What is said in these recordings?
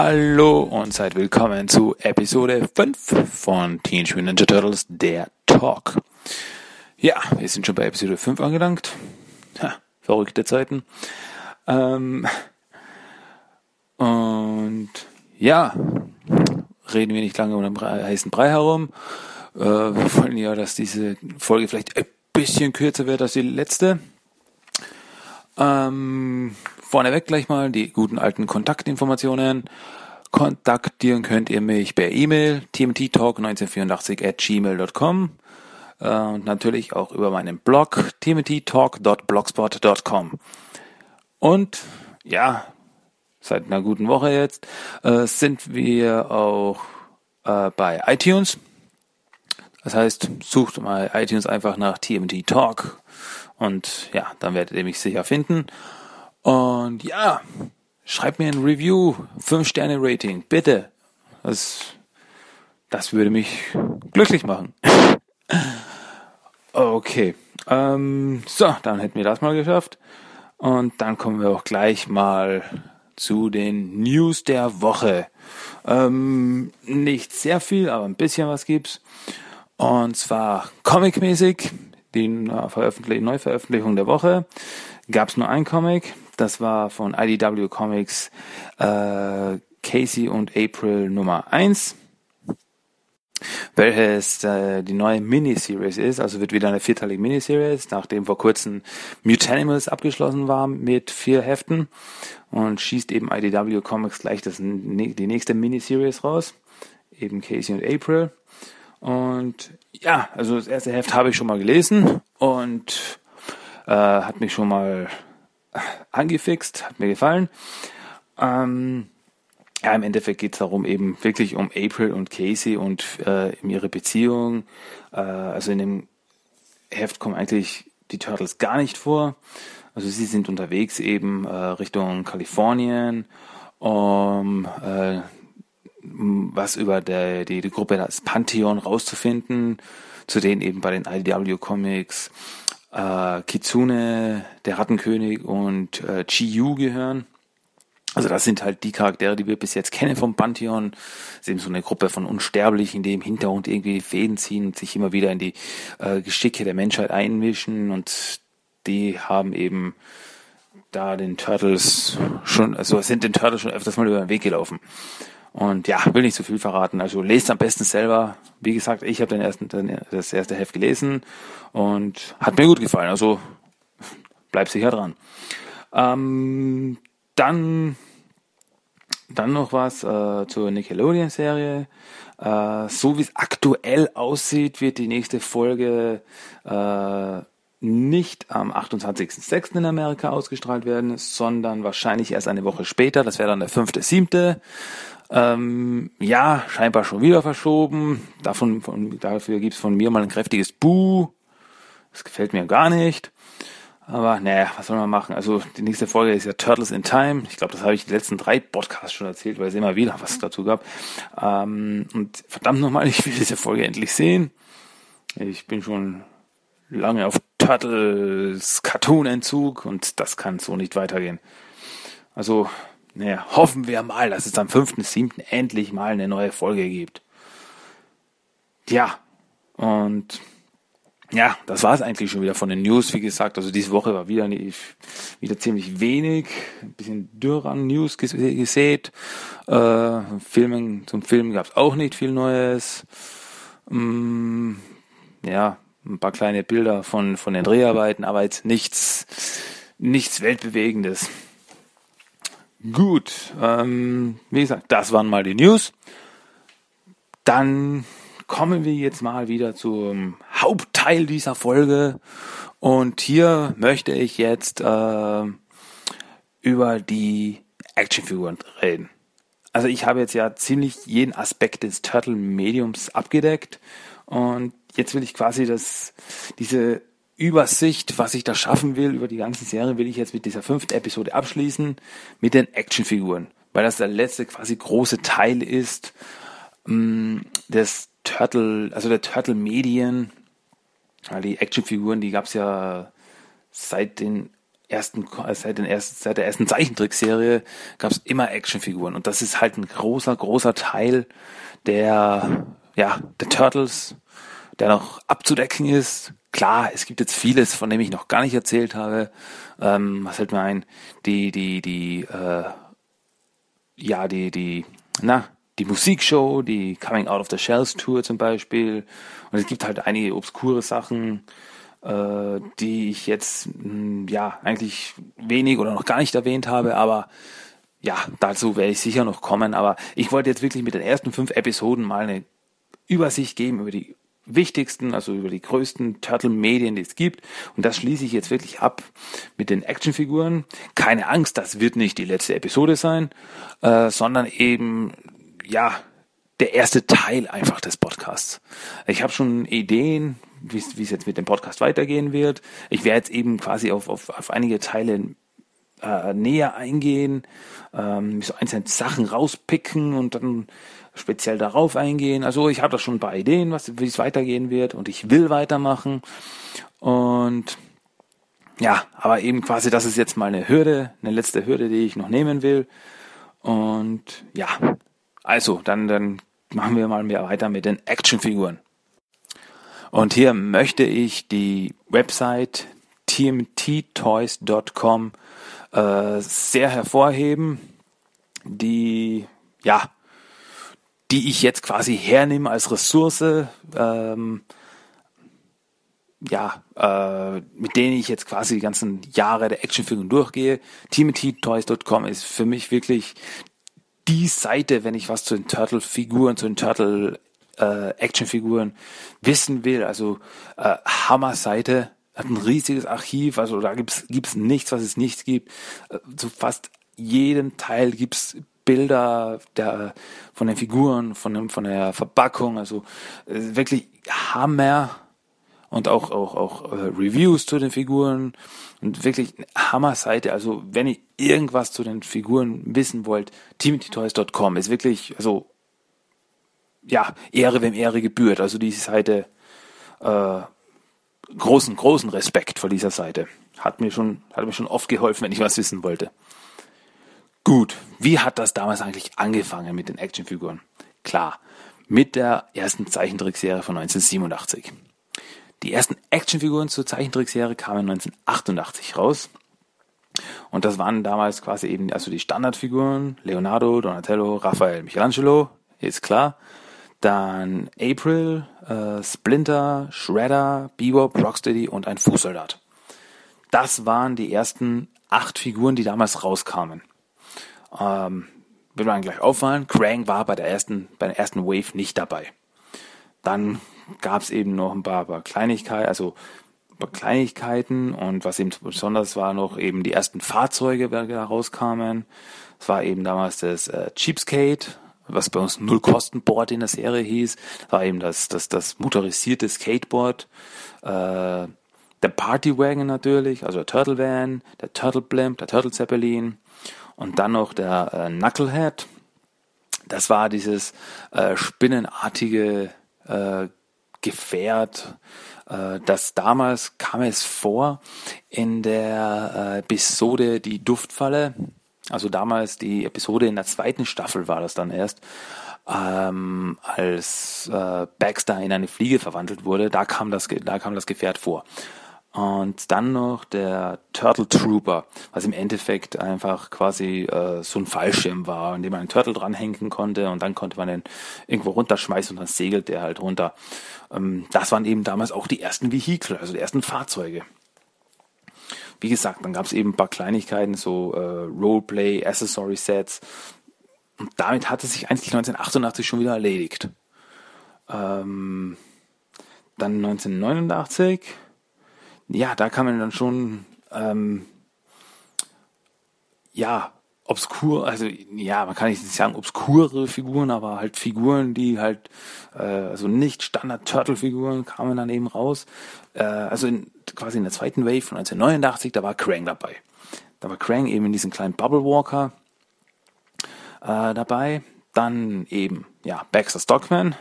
Hallo und seid willkommen zu Episode 5 von Teenage Mutant Ninja Turtles, der Talk. Ja, wir sind schon bei Episode 5 angelangt. Ha, verrückte Zeiten. Ähm, und ja, reden wir nicht lange um den heißen Brei herum. Äh, wir wollen ja, dass diese Folge vielleicht ein bisschen kürzer wird als die letzte. Ähm, vorneweg gleich mal die guten alten Kontaktinformationen. Kontaktieren könnt ihr mich per E-Mail tmttalk1984 at gmail.com äh, und natürlich auch über meinen Blog tmttalk.blogspot.com. Und ja, seit einer guten Woche jetzt äh, sind wir auch äh, bei iTunes. Das heißt, sucht mal iTunes einfach nach TMT Talk und ja, dann werdet ihr mich sicher finden. Und ja, schreibt mir ein Review, 5 Sterne Rating, bitte. Das, das würde mich glücklich machen. okay, ähm, so, dann hätten wir das mal geschafft. Und dann kommen wir auch gleich mal zu den News der Woche. Ähm, nicht sehr viel, aber ein bisschen was gibt's. Und zwar comicmäßig die Neuveröffentlichung der Woche, gab es nur ein Comic. Das war von IDW Comics äh, Casey und April Nummer 1 welches äh, die neue Miniseries ist. Also wird wieder eine vierteilige Miniseries, nachdem vor kurzem Mutanimals abgeschlossen war mit vier Heften und schießt eben IDW Comics gleich das, die nächste Miniseries raus, eben Casey und April. Und ja, also das erste Heft habe ich schon mal gelesen und äh, hat mich schon mal angefixt, hat mir gefallen. Ähm, ja, im Endeffekt geht es darum, eben wirklich um April und Casey und äh, in ihre Beziehung. Äh, also in dem Heft kommen eigentlich die Turtles gar nicht vor. Also sie sind unterwegs eben äh, Richtung Kalifornien, um äh, was über der, die, die Gruppe das Pantheon rauszufinden, zu denen eben bei den IDW Comics äh, Kitsune, der Rattenkönig und äh, Chi-Yu gehören. Also das sind halt die Charaktere, die wir bis jetzt kennen vom Pantheon. Das ist eben so eine Gruppe von Unsterblichen, die im Hintergrund irgendwie die Fäden ziehen und sich immer wieder in die äh, Geschicke der Menschheit einmischen und die haben eben da den Turtles schon, also sind den Turtles schon öfters mal über den Weg gelaufen. Und ja, will nicht zu viel verraten. Also lest am besten selber. Wie gesagt, ich habe den ersten, das erste Heft gelesen und hat mir gut gefallen. Also bleib sicher dran. Ähm, dann, dann noch was äh, zur Nickelodeon-Serie. Äh, so wie es aktuell aussieht, wird die nächste Folge äh, nicht am 28.06. in Amerika ausgestrahlt werden, sondern wahrscheinlich erst eine Woche später. Das wäre dann der 5.07. Ähm, ja, scheinbar schon wieder verschoben. Davon, von, dafür gibt's von mir mal ein kräftiges Buh. Das gefällt mir gar nicht. Aber naja, was soll man machen? Also die nächste Folge ist ja Turtles in Time. Ich glaube, das habe ich die letzten drei Podcasts schon erzählt, weil es immer wieder was dazu gab. Ähm, und verdammt nochmal, ich will diese Folge endlich sehen. Ich bin schon lange auf Turtles Cartoon-Entzug und das kann so nicht weitergehen. Also naja, hoffen wir mal, dass es am 5.7. endlich mal eine neue Folge gibt. Ja, und ja, das war es eigentlich schon wieder von den News. Wie gesagt, also diese Woche war wieder, wieder ziemlich wenig, ein bisschen dürr an News gesät. Äh, Filmen, zum Filmen gab es auch nicht viel Neues. Mm, ja, ein paar kleine Bilder von, von den Dreharbeiten, aber jetzt nichts, nichts Weltbewegendes. Gut, ähm, wie gesagt, das waren mal die News. Dann kommen wir jetzt mal wieder zum Hauptteil dieser Folge. Und hier möchte ich jetzt äh, über die Actionfiguren reden. Also ich habe jetzt ja ziemlich jeden Aspekt des Turtle-Mediums abgedeckt. Und jetzt will ich quasi das, diese Übersicht, was ich da schaffen will. Über die ganze Serie, will ich jetzt mit dieser fünften Episode abschließen, mit den Actionfiguren, weil das der letzte quasi große Teil ist ähm, des Turtle, also der Turtle-Medien. Die Actionfiguren, die gab es ja seit den ersten, seit, den ersten, seit der ersten Zeichentrickserie gab es immer Actionfiguren. Und das ist halt ein großer, großer Teil der, ja, der Turtles, der noch abzudecken ist. Klar, es gibt jetzt vieles, von dem ich noch gar nicht erzählt habe. Ähm, was fällt mir ein? Die, die, die, äh, ja, die, die, na, die Musikshow, die Coming Out of the Shells Tour zum Beispiel. Und es gibt halt einige obskure Sachen, äh, die ich jetzt mh, hm, ja eigentlich wenig oder noch gar nicht erwähnt habe, aber ja, dazu werde ich sicher noch kommen. Aber ich wollte jetzt wirklich mit den ersten fünf Episoden mal eine Übersicht geben über die wichtigsten, also über die größten Turtle-Medien, die es gibt. Und das schließe ich jetzt wirklich ab mit den Actionfiguren. Keine Angst, das wird nicht die letzte Episode sein, äh, sondern eben, ja, der erste Teil einfach des Podcasts. Ich habe schon Ideen, wie es jetzt mit dem Podcast weitergehen wird. Ich werde jetzt eben quasi auf, auf, auf einige Teile äh, näher eingehen, ähm, so einzelne Sachen rauspicken und dann speziell darauf eingehen. Also ich habe da schon ein paar Ideen, was, wie es weitergehen wird und ich will weitermachen. Und ja, aber eben quasi, das ist jetzt mal eine Hürde, eine letzte Hürde, die ich noch nehmen will. Und ja, also dann, dann machen wir mal mehr weiter mit den Actionfiguren. Und hier möchte ich die Website tmttoys.com äh, sehr hervorheben, die ja, die ich jetzt quasi hernehme als Ressource, ähm, ja, äh, mit denen ich jetzt quasi die ganzen Jahre der Actionfiguren durchgehe. TimothyToys.com ist für mich wirklich die Seite, wenn ich was zu den Turtle-Figuren, zu den Turtle äh, Actionfiguren wissen will. Also äh, Hammer-Seite, hat ein riesiges Archiv, also da gibt's gibt's nichts, was es nicht gibt. Äh, zu fast jedem Teil gibt's Bilder der, von den Figuren, von, dem, von der Verpackung, also äh, wirklich Hammer und auch auch auch äh, Reviews zu den Figuren und wirklich Hammer-Seite. Also wenn ihr irgendwas zu den Figuren wissen wollt, TimothyToys.com ist wirklich also ja Ehre wem Ehre gebührt. Also diese Seite äh, großen großen Respekt vor dieser Seite hat mir schon hat mir schon oft geholfen, wenn ich was wissen wollte. Gut, wie hat das damals eigentlich angefangen mit den Actionfiguren? Klar, mit der ersten Zeichentrickserie von 1987. Die ersten Actionfiguren zur Zeichentrickserie kamen 1988 raus. Und das waren damals quasi eben also die Standardfiguren Leonardo, Donatello, Raphael, Michelangelo, ist klar. Dann April, äh, Splinter, Shredder, Bebop, Rocksteady und ein Fußsoldat. Das waren die ersten acht Figuren, die damals rauskamen. Ähm, wird man gleich auffallen, Krang war bei der ersten, bei der ersten Wave nicht dabei. Dann gab es eben noch ein paar, paar Kleinigkeiten, also paar Kleinigkeiten und was eben besonders war noch eben die ersten Fahrzeuge, die da rauskamen. Es war eben damals das äh, Cheapskate, was bei uns Null-Kosten-Board in der Serie hieß. War eben das, das, das motorisierte Skateboard. Äh, der Partywagon natürlich, also der Turtle Van, der Turtle Blimp, der Turtle Zeppelin und dann noch der äh, Knucklehead. Das war dieses äh, spinnenartige äh, Gefährt, äh, das damals kam es vor in der äh, Episode Die Duftfalle. Also damals die Episode in der zweiten Staffel war das dann erst, ähm, als äh, Baxter in eine Fliege verwandelt wurde. Da kam das, da kam das Gefährt vor. Und dann noch der Turtle Trooper, was im Endeffekt einfach quasi äh, so ein Fallschirm war, in dem man einen Turtle dranhängen konnte und dann konnte man den irgendwo runterschmeißen und dann segelt der halt runter. Ähm, das waren eben damals auch die ersten Vehikel, also die ersten Fahrzeuge. Wie gesagt, dann gab es eben ein paar Kleinigkeiten, so äh, Roleplay, Accessory Sets. Und damit hatte sich eigentlich 1988 schon wieder erledigt. Ähm, dann 1989 ja, da kann man dann schon, ähm, ja, obskur, also ja, man kann nicht sagen obskure Figuren, aber halt Figuren, die halt, äh, also nicht Standard-Turtle-Figuren kamen dann eben raus. Äh, also in, quasi in der zweiten Wave von 1989, da war Krang dabei. Da war Krang eben in diesem kleinen Bubble Walker äh, dabei. Dann eben, ja, Baxter Stockman,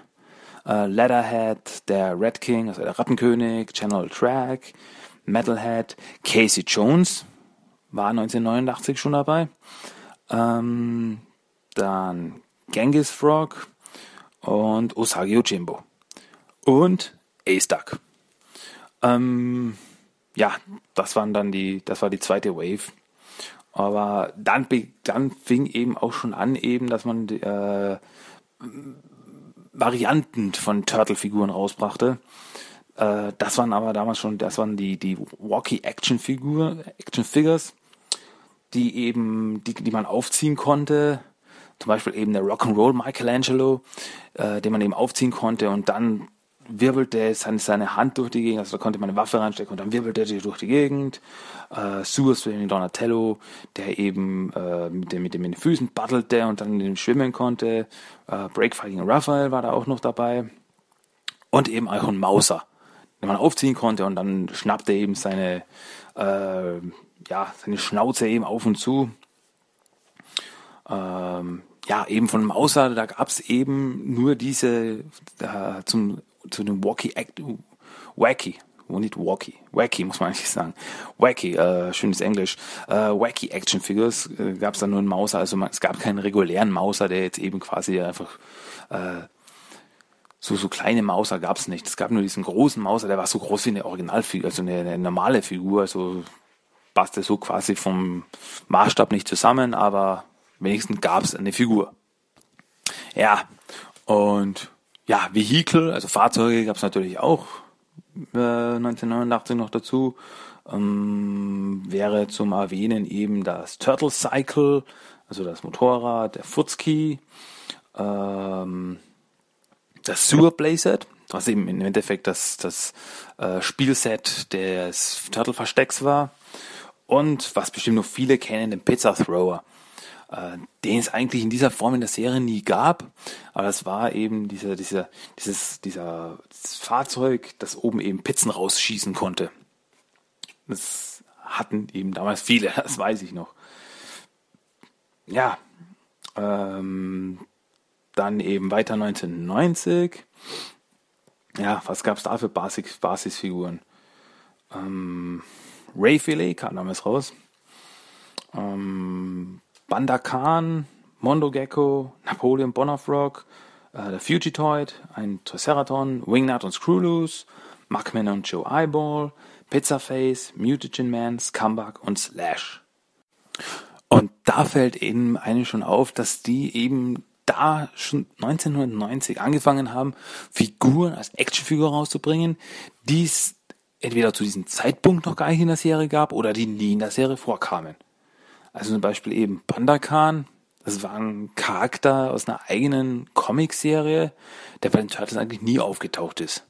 äh, Leatherhead, der Red King, also der Rattenkönig, General Track, Metalhead, Casey Jones, war 1989 schon dabei. Ähm, dann Genghis Frog und Osagi Ojimbo. Und Ace Duck. Ähm, ja, das waren dann die, das war die zweite Wave. Aber dann, dann fing eben auch schon an, eben, dass man äh, Varianten von Turtle-Figuren rausbrachte. Äh, das waren aber damals schon, das waren die, die Walkie-Action-Figur, Action-Figures, die eben, die, die man aufziehen konnte. Zum Beispiel eben der Rock'n'Roll Michelangelo, äh, den man eben aufziehen konnte und dann wirbelte seine, seine Hand durch die Gegend, also da konnte man eine Waffe reinstecken und dann wirbelte er durch die Gegend. Äh, Sewer Swimming Donatello, der eben äh, mit, dem, mit dem in den Füßen battelte und dann in dem schwimmen konnte. Äh, Breakfighting Raphael war da auch noch dabei. Und eben auch ein Mauser, den man aufziehen konnte und dann schnappte eben seine, äh, ja, seine Schnauze eben auf und zu. Ähm, ja, eben von Mauser, da gab's eben nur diese äh, zum zu dem Wacky Act, Wacky, wo nicht Wacky, Wacky muss man eigentlich sagen. Wacky, äh, schönes Englisch. Äh, Wacky Action Figures äh, gab es dann nur einen Mauser, also man, es gab keinen regulären Mauser, der jetzt eben quasi einfach äh, so so kleine Mauser gab es nicht. Es gab nur diesen großen Mauser, der war so groß wie eine Originalfigur, also eine, eine normale Figur, also passte so quasi vom Maßstab nicht zusammen, aber wenigstens gab es eine Figur. Ja, und ja, Vehikel, also Fahrzeuge gab es natürlich auch äh, 1989 noch dazu. Ähm, wäre zum Erwähnen eben das Turtle Cycle, also das Motorrad, der Futski, ähm, das Sewer Playset, was eben im Endeffekt das, das äh, Spielset des Turtle Verstecks war. Und was bestimmt noch viele kennen, den Pizza Thrower äh, den es eigentlich in dieser Form in der Serie nie gab. Aber das war eben dieser, dieser, dieses, dieser dieses Fahrzeug, das oben eben Pizzen rausschießen konnte. Das hatten eben damals viele, das weiß ich noch. Ja, ähm, dann eben weiter 1990. Ja, was gab's da für Basis, Basisfiguren? Ähm, Ray Philly kam damals raus. Ähm, Banda Khan, Mondo Gecko, Napoleon Bonafrock, äh, der Fugitoid, ein Triceraton, Wingnut und Screwloose, Mugman und Joe Eyeball, Pizzaface, Mutagen Man, Scumbag und Slash. Und da fällt eben eigentlich schon auf, dass die eben da schon 1990 angefangen haben, Figuren als Actionfigur rauszubringen, die es entweder zu diesem Zeitpunkt noch gar nicht in der Serie gab oder die nie in der Serie vorkamen. Also zum Beispiel eben Pandakan, das war ein Charakter aus einer eigenen Comicserie, der bei den Turtles eigentlich nie aufgetaucht ist.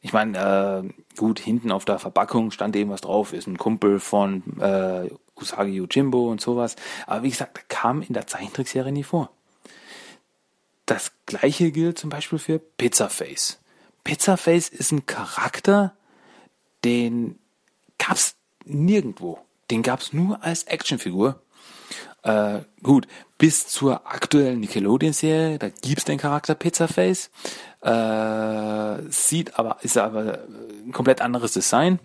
Ich meine, äh, gut, hinten auf der Verpackung stand eben was drauf, ist ein Kumpel von äh, Usagi Yojimbo und sowas. Aber wie gesagt, der kam in der Zeichentrickserie nie vor. Das gleiche gilt zum Beispiel für Pizzaface. Pizzaface ist ein Charakter, den gab's nirgendwo. Den gab's nur als Actionfigur. Äh, gut, bis zur aktuellen Nickelodeon-Serie, da gibt's den Charakter Pizzaface. Äh, sieht aber, ist aber ein komplett anderes Design.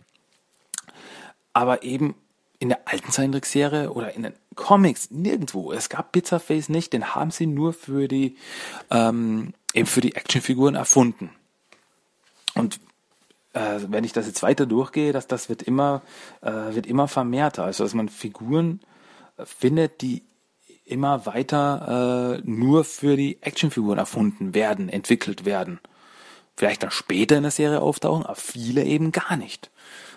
Aber eben in der alten Zeichentrickserie oder in den Comics nirgendwo. Es gab Pizzaface nicht, den haben sie nur für die ähm, eben für die Actionfiguren erfunden. Und äh, wenn ich das jetzt weiter durchgehe, dass das wird immer, äh, wird immer vermehrter. Also dass man Figuren äh, findet, die immer weiter äh, nur für die Actionfiguren erfunden werden, entwickelt werden. Vielleicht dann später in der Serie auftauchen, aber viele eben gar nicht.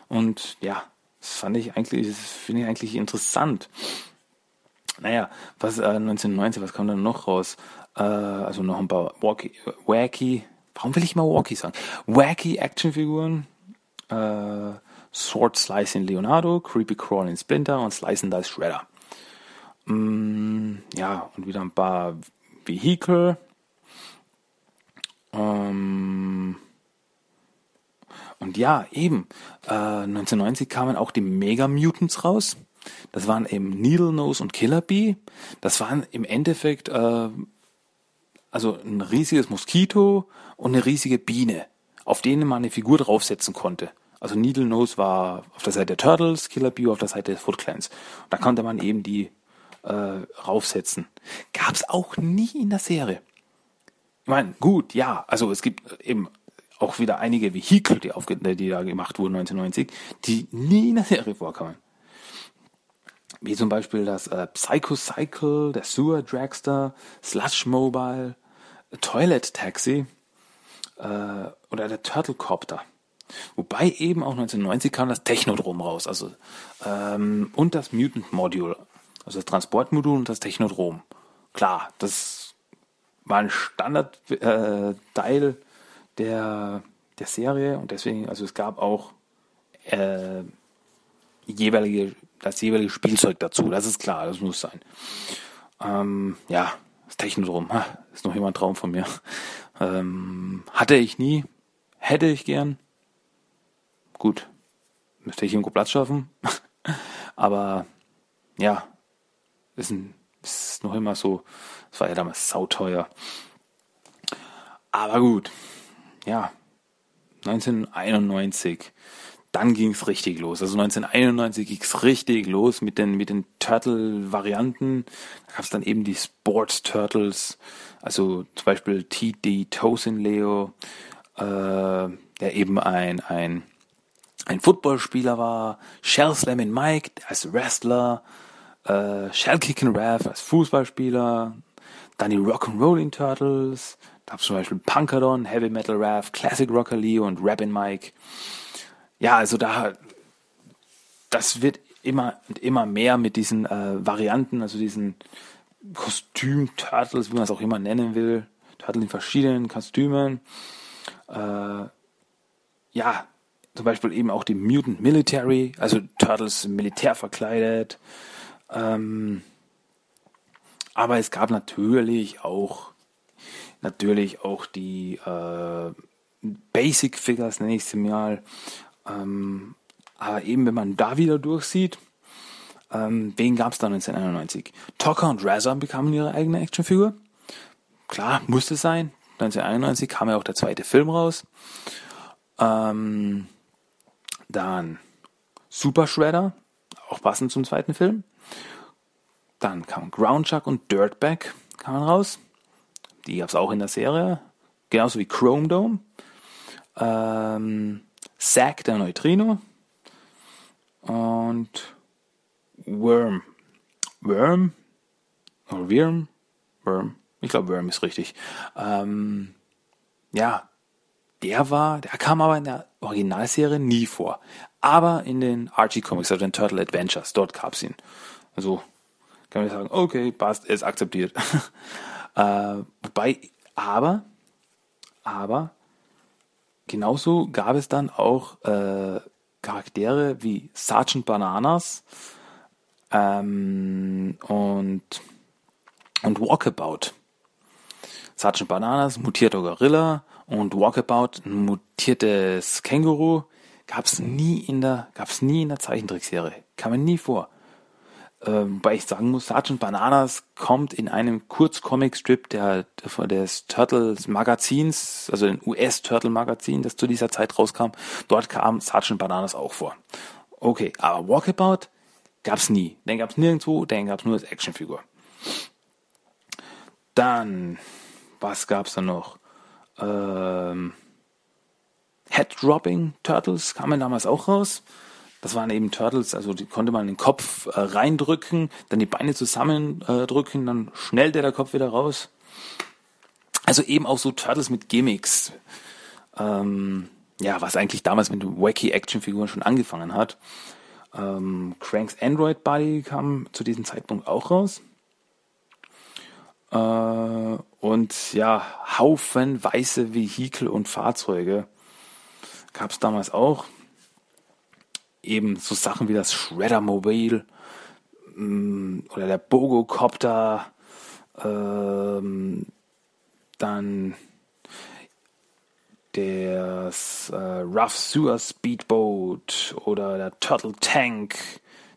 Und ja, das fand ich eigentlich, finde ich eigentlich interessant. Naja, was äh, 1990, was kam dann noch raus? Äh, also noch ein paar wacky, wacky warum will ich mal Walkie sagen? Wacky Actionfiguren, äh, Sword Slice in Leonardo, Creepy Crawl in Splinter und Slice and Dice Shredder. Mm, ja, und wieder ein paar Vehikel. Ähm, und ja, eben, äh, 1990 kamen auch die Mega Mutants raus. Das waren eben Needle Nose und Killer Bee. Das waren im Endeffekt äh, also ein riesiges Moskito und eine riesige Biene, auf denen man eine Figur draufsetzen konnte. Also Needle Nose war auf der Seite der Turtles, Killer Bee auf der Seite des Foot Clans. Und da konnte man eben die äh, raufsetzen. Gab's auch nie in der Serie. Ich meine, gut, ja, also es gibt eben auch wieder einige Vehikel, die, aufge die da gemacht wurden 1990, die nie in der Serie vorkamen. Wie zum Beispiel das äh, Psycho Cycle, der Sewer Dragster, Slush Mobile, Toilet Taxi äh, oder der Turtle Copter. Wobei eben auch 1990 kam das Technodrom raus, also ähm, und das Mutant Module, also das Transportmodul und das Technodrom. Klar, das war ein Standardteil äh, der der Serie und deswegen, also es gab auch äh, jeweilige das jeweilige Spielzeug dazu. Das ist klar, das muss sein. Ähm, ja, das Technodrom, ha, ist noch immer ein Traum von mir. Ähm, hatte ich nie, hätte ich gern. Gut, müsste ich irgendwo Platz schaffen. Aber ja, ist, ein, ist noch immer so, es war ja damals sauteuer. Aber gut, ja, 1991 dann ging es richtig los. Also 1991 ging es richtig los mit den, mit den Turtle-Varianten. Da gab es dann eben die Sports Turtles, also zum Beispiel T.D. Tosin Leo, äh, der eben ein, ein, ein Footballspieler war, Shell Slamming Mike als Wrestler, äh, Shell Kicking Raph als Fußballspieler, dann die Rock'n'Rolling Turtles, da gab es zum Beispiel Punkadon, Heavy Metal Raph, Classic Rocker Leo und Rappin' Mike. Ja, also da, das wird immer und immer mehr mit diesen äh, Varianten, also diesen Kostüm-Turtles, wie man es auch immer nennen will, Turtles in verschiedenen Kostümen. Äh, ja, zum Beispiel eben auch die Mutant Military, also Turtles Militär verkleidet. Ähm, aber es gab natürlich auch natürlich auch die äh, Basic Figures, nenne ich sie mal, ähm, aber eben, wenn man da wieder durchsieht, ähm, wen gab es da 1991? Tocker und Razor bekamen ihre eigene Actionfigur. Klar, musste sein. 1991 kam ja auch der zweite Film raus. Ähm, dann Super Shredder, auch passend zum zweiten Film. Dann kam Groundchuck und Dirtbag kamen raus. Die gab es auch in der Serie. Genauso wie Chrome Dome. Ähm, Zack, der Neutrino und Worm. Worm? Oder Worm? Worm. Ich glaube, Worm ist richtig. Ähm, ja, der war, der kam aber in der Originalserie nie vor. Aber in den Archie Comics, also den Turtle Adventures, dort gab es ihn. Also kann man sagen, okay, passt, ist akzeptiert. äh, wobei, aber, aber Genauso gab es dann auch äh, Charaktere wie Sergeant Bananas ähm, und, und Walkabout. Sergeant Bananas, mutierter Gorilla und Walkabout, ein mutiertes Känguru, gab's nie in der, gab's nie in der Zeichentrickserie. Kam mir nie vor. Ähm, wobei ich sagen muss, Sergeant Bananas kommt in einem Kurzcomic-Strip der, der, des Turtles Magazins, also den US-Turtle-Magazin, das zu dieser Zeit rauskam. Dort kam Sergeant Bananas auch vor. Okay, aber Walkabout gab's nie. Den gab's nirgendwo, den gab's nur als Actionfigur. Dann, was gab's da noch? Ähm, Head-Dropping Turtles kamen damals auch raus. Das waren eben Turtles, also die konnte man den Kopf äh, reindrücken, dann die Beine zusammendrücken, äh, dann schnellt der, der Kopf wieder raus. Also eben auch so Turtles mit Gimmicks. Ähm, ja, was eigentlich damals mit wacky Actionfiguren schon angefangen hat. Ähm, Cranks Android Buddy kam zu diesem Zeitpunkt auch raus. Äh, und ja, Haufen weiße Vehikel und Fahrzeuge gab es damals auch eben so Sachen wie das Shredder-Mobil mm, oder der Bogocopter, ähm, dann das äh, Rough Sewer Speedboat oder der Turtle Tank,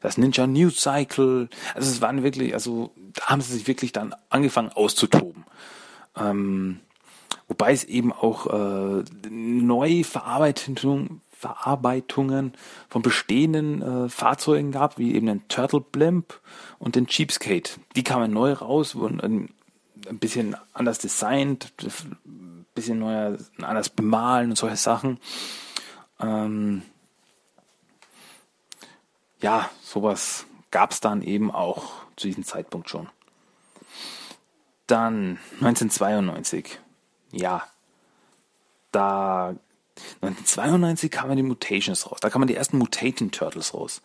das Ninja News Cycle. Also es waren wirklich, also da haben sie sich wirklich dann angefangen auszutoben. Ähm, wobei es eben auch äh, Neuverarbeitung Neuverarbeitungen von bestehenden äh, Fahrzeugen gab, wie eben den Turtle Blimp und den Cheapskate. Die kamen neu raus, wurden ein, ein bisschen anders designt, bisschen neuer, anders bemalen und solche Sachen. Ähm, ja, sowas gab es dann eben auch zu diesem Zeitpunkt schon. Dann 1992. Ja, da 1992 kamen die Mutations raus. Da kamen die ersten Mutating Turtles raus.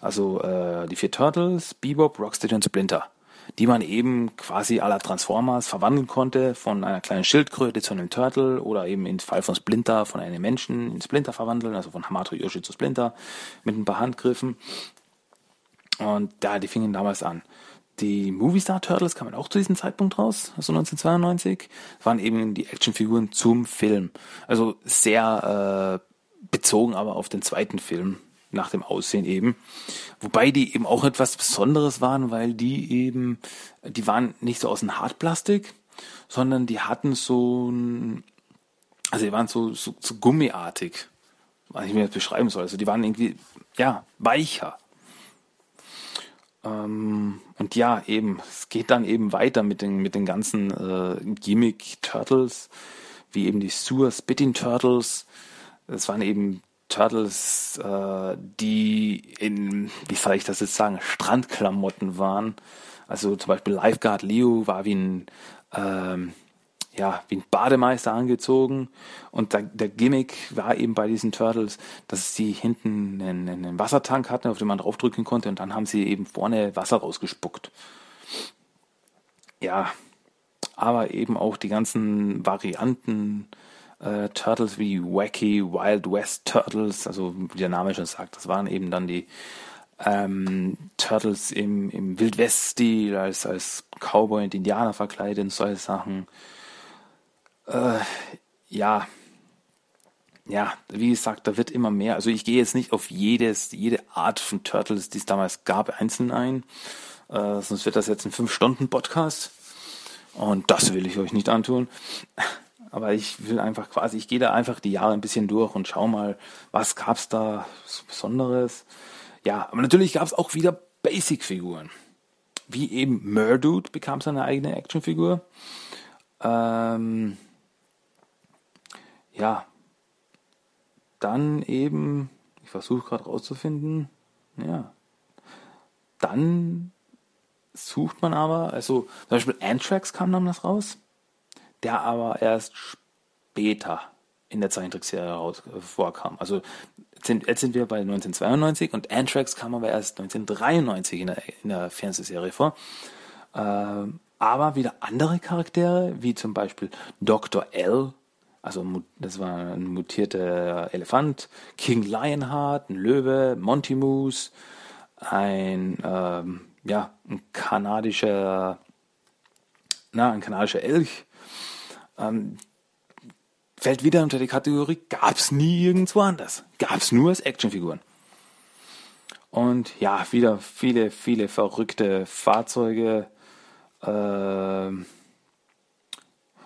Also äh, die vier Turtles, Bebop, Rocksteady und Splinter. Die man eben quasi aller Transformers verwandeln konnte, von einer kleinen Schildkröte zu einem Turtle oder eben im Fall von Splinter von einem Menschen in Splinter verwandeln, also von Hamato Yoshi zu Splinter mit ein paar Handgriffen. Und ja, die fingen damals an. Die Movie Star Turtles kamen auch zu diesem Zeitpunkt raus, also 1992. Das waren eben die Actionfiguren zum Film. Also sehr äh, bezogen aber auf den zweiten Film, nach dem Aussehen eben. Wobei die eben auch etwas Besonderes waren, weil die eben, die waren nicht so aus dem Hartplastik, sondern die hatten so ein, also die waren so, so, so gummiartig, was ich mir jetzt beschreiben soll. Also die waren irgendwie, ja, weicher. Ähm, und ja, eben, es geht dann eben weiter mit den, mit den ganzen äh, Gimmick-Turtles, wie eben die Sewer Spitting Turtles. Das waren eben Turtles, äh, die in, wie soll ich das jetzt sagen, Strandklamotten waren. Also zum Beispiel Lifeguard Leo war wie ein ähm, ja, wie ein Bademeister angezogen. Und der, der Gimmick war eben bei diesen Turtles, dass sie hinten einen, einen Wassertank hatten, auf den man draufdrücken konnte, und dann haben sie eben vorne Wasser rausgespuckt. Ja, aber eben auch die ganzen Varianten äh, Turtles wie Wacky Wild West Turtles, also wie der Name schon sagt, das waren eben dann die ähm, Turtles im, im Wild West-Stil, als, als Cowboy und Indianer verkleidet und solche Sachen. Äh, ja, ja, wie gesagt, da wird immer mehr. Also ich gehe jetzt nicht auf jedes, jede Art von Turtles, die es damals gab, einzeln ein. Äh, sonst wird das jetzt ein 5-Stunden-Podcast. Und das will ich euch nicht antun. Aber ich will einfach quasi, ich gehe da einfach die Jahre ein bisschen durch und schau mal, was gab's da so Besonderes. Ja, aber natürlich gab's auch wieder Basic-Figuren. Wie eben Murdude bekam seine eigene Actionfigur. Ähm, ja, dann eben, ich versuche gerade rauszufinden, ja, dann sucht man aber, also zum Beispiel Anthrax kam das raus, der aber erst später in der Zeichentrickserie raus, äh, vorkam. Also jetzt sind, jetzt sind wir bei 1992 und Anthrax kam aber erst 1993 in der, in der Fernsehserie vor. Ähm, aber wieder andere Charaktere, wie zum Beispiel Dr. L also das war ein mutierter Elefant, King Lionheart, ein Löwe, Monty Moose, ein ähm, ja ein kanadischer, na ein kanadischer Elch. Ähm, fällt wieder unter die Kategorie gab's nie irgendwo anders, gab's nur als Actionfiguren. Und ja, wieder viele, viele verrückte Fahrzeuge. Äh,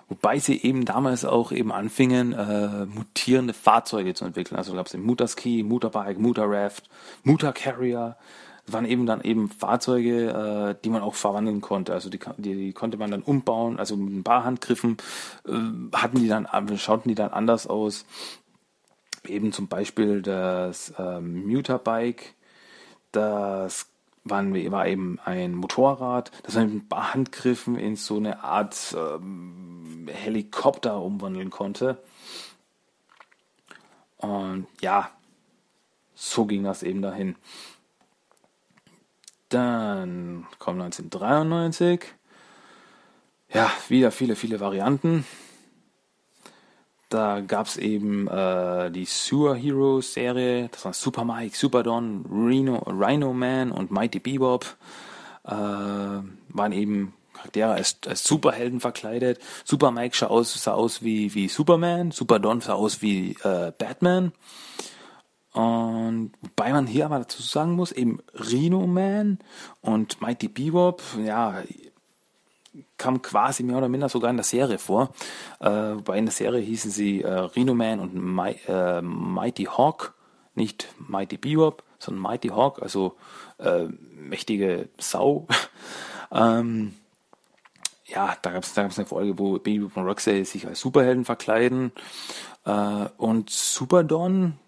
Wobei sie eben damals auch eben anfingen, äh, mutierende Fahrzeuge zu entwickeln. Also gab es den Mutaski, Muterbike, Muterraft, Mutercarrier. Waren eben dann eben Fahrzeuge, äh, die man auch verwandeln konnte. Also die, die, die konnte man dann umbauen. Also mit ein paar Handgriffen äh, hatten die dann, schauten die dann anders aus. Eben zum Beispiel das ähm, Muterbike. Das waren, war eben ein Motorrad, das man mit ein paar Handgriffen in so eine Art ähm, Helikopter umwandeln konnte. Und ja, so ging das eben dahin. Dann kommt 1993. Ja, wieder viele, viele Varianten. Da gab es eben äh, die Sewer Heroes Serie, das war Super Mike, Super Don, Rhino, Rhino Man und Mighty Bebop. Äh, waren eben Charaktere als, als Superhelden verkleidet. Super Mike sah aus, sah aus wie, wie Superman, Super Don sah aus wie äh, Batman. Und wobei man hier aber dazu sagen muss, eben Rhino Man und Mighty Bebop, ja, kam quasi mehr oder minder sogar in der Serie vor. Äh, wobei in der Serie hießen sie äh, Rhino Man und My, äh, Mighty Hawk, nicht Mighty Bebop, sondern Mighty Hawk, also äh, mächtige Sau. ähm, ja, da gab es da gab's eine Folge, wo Bebop und Roxy sich als Superhelden verkleiden. Äh, und Superdon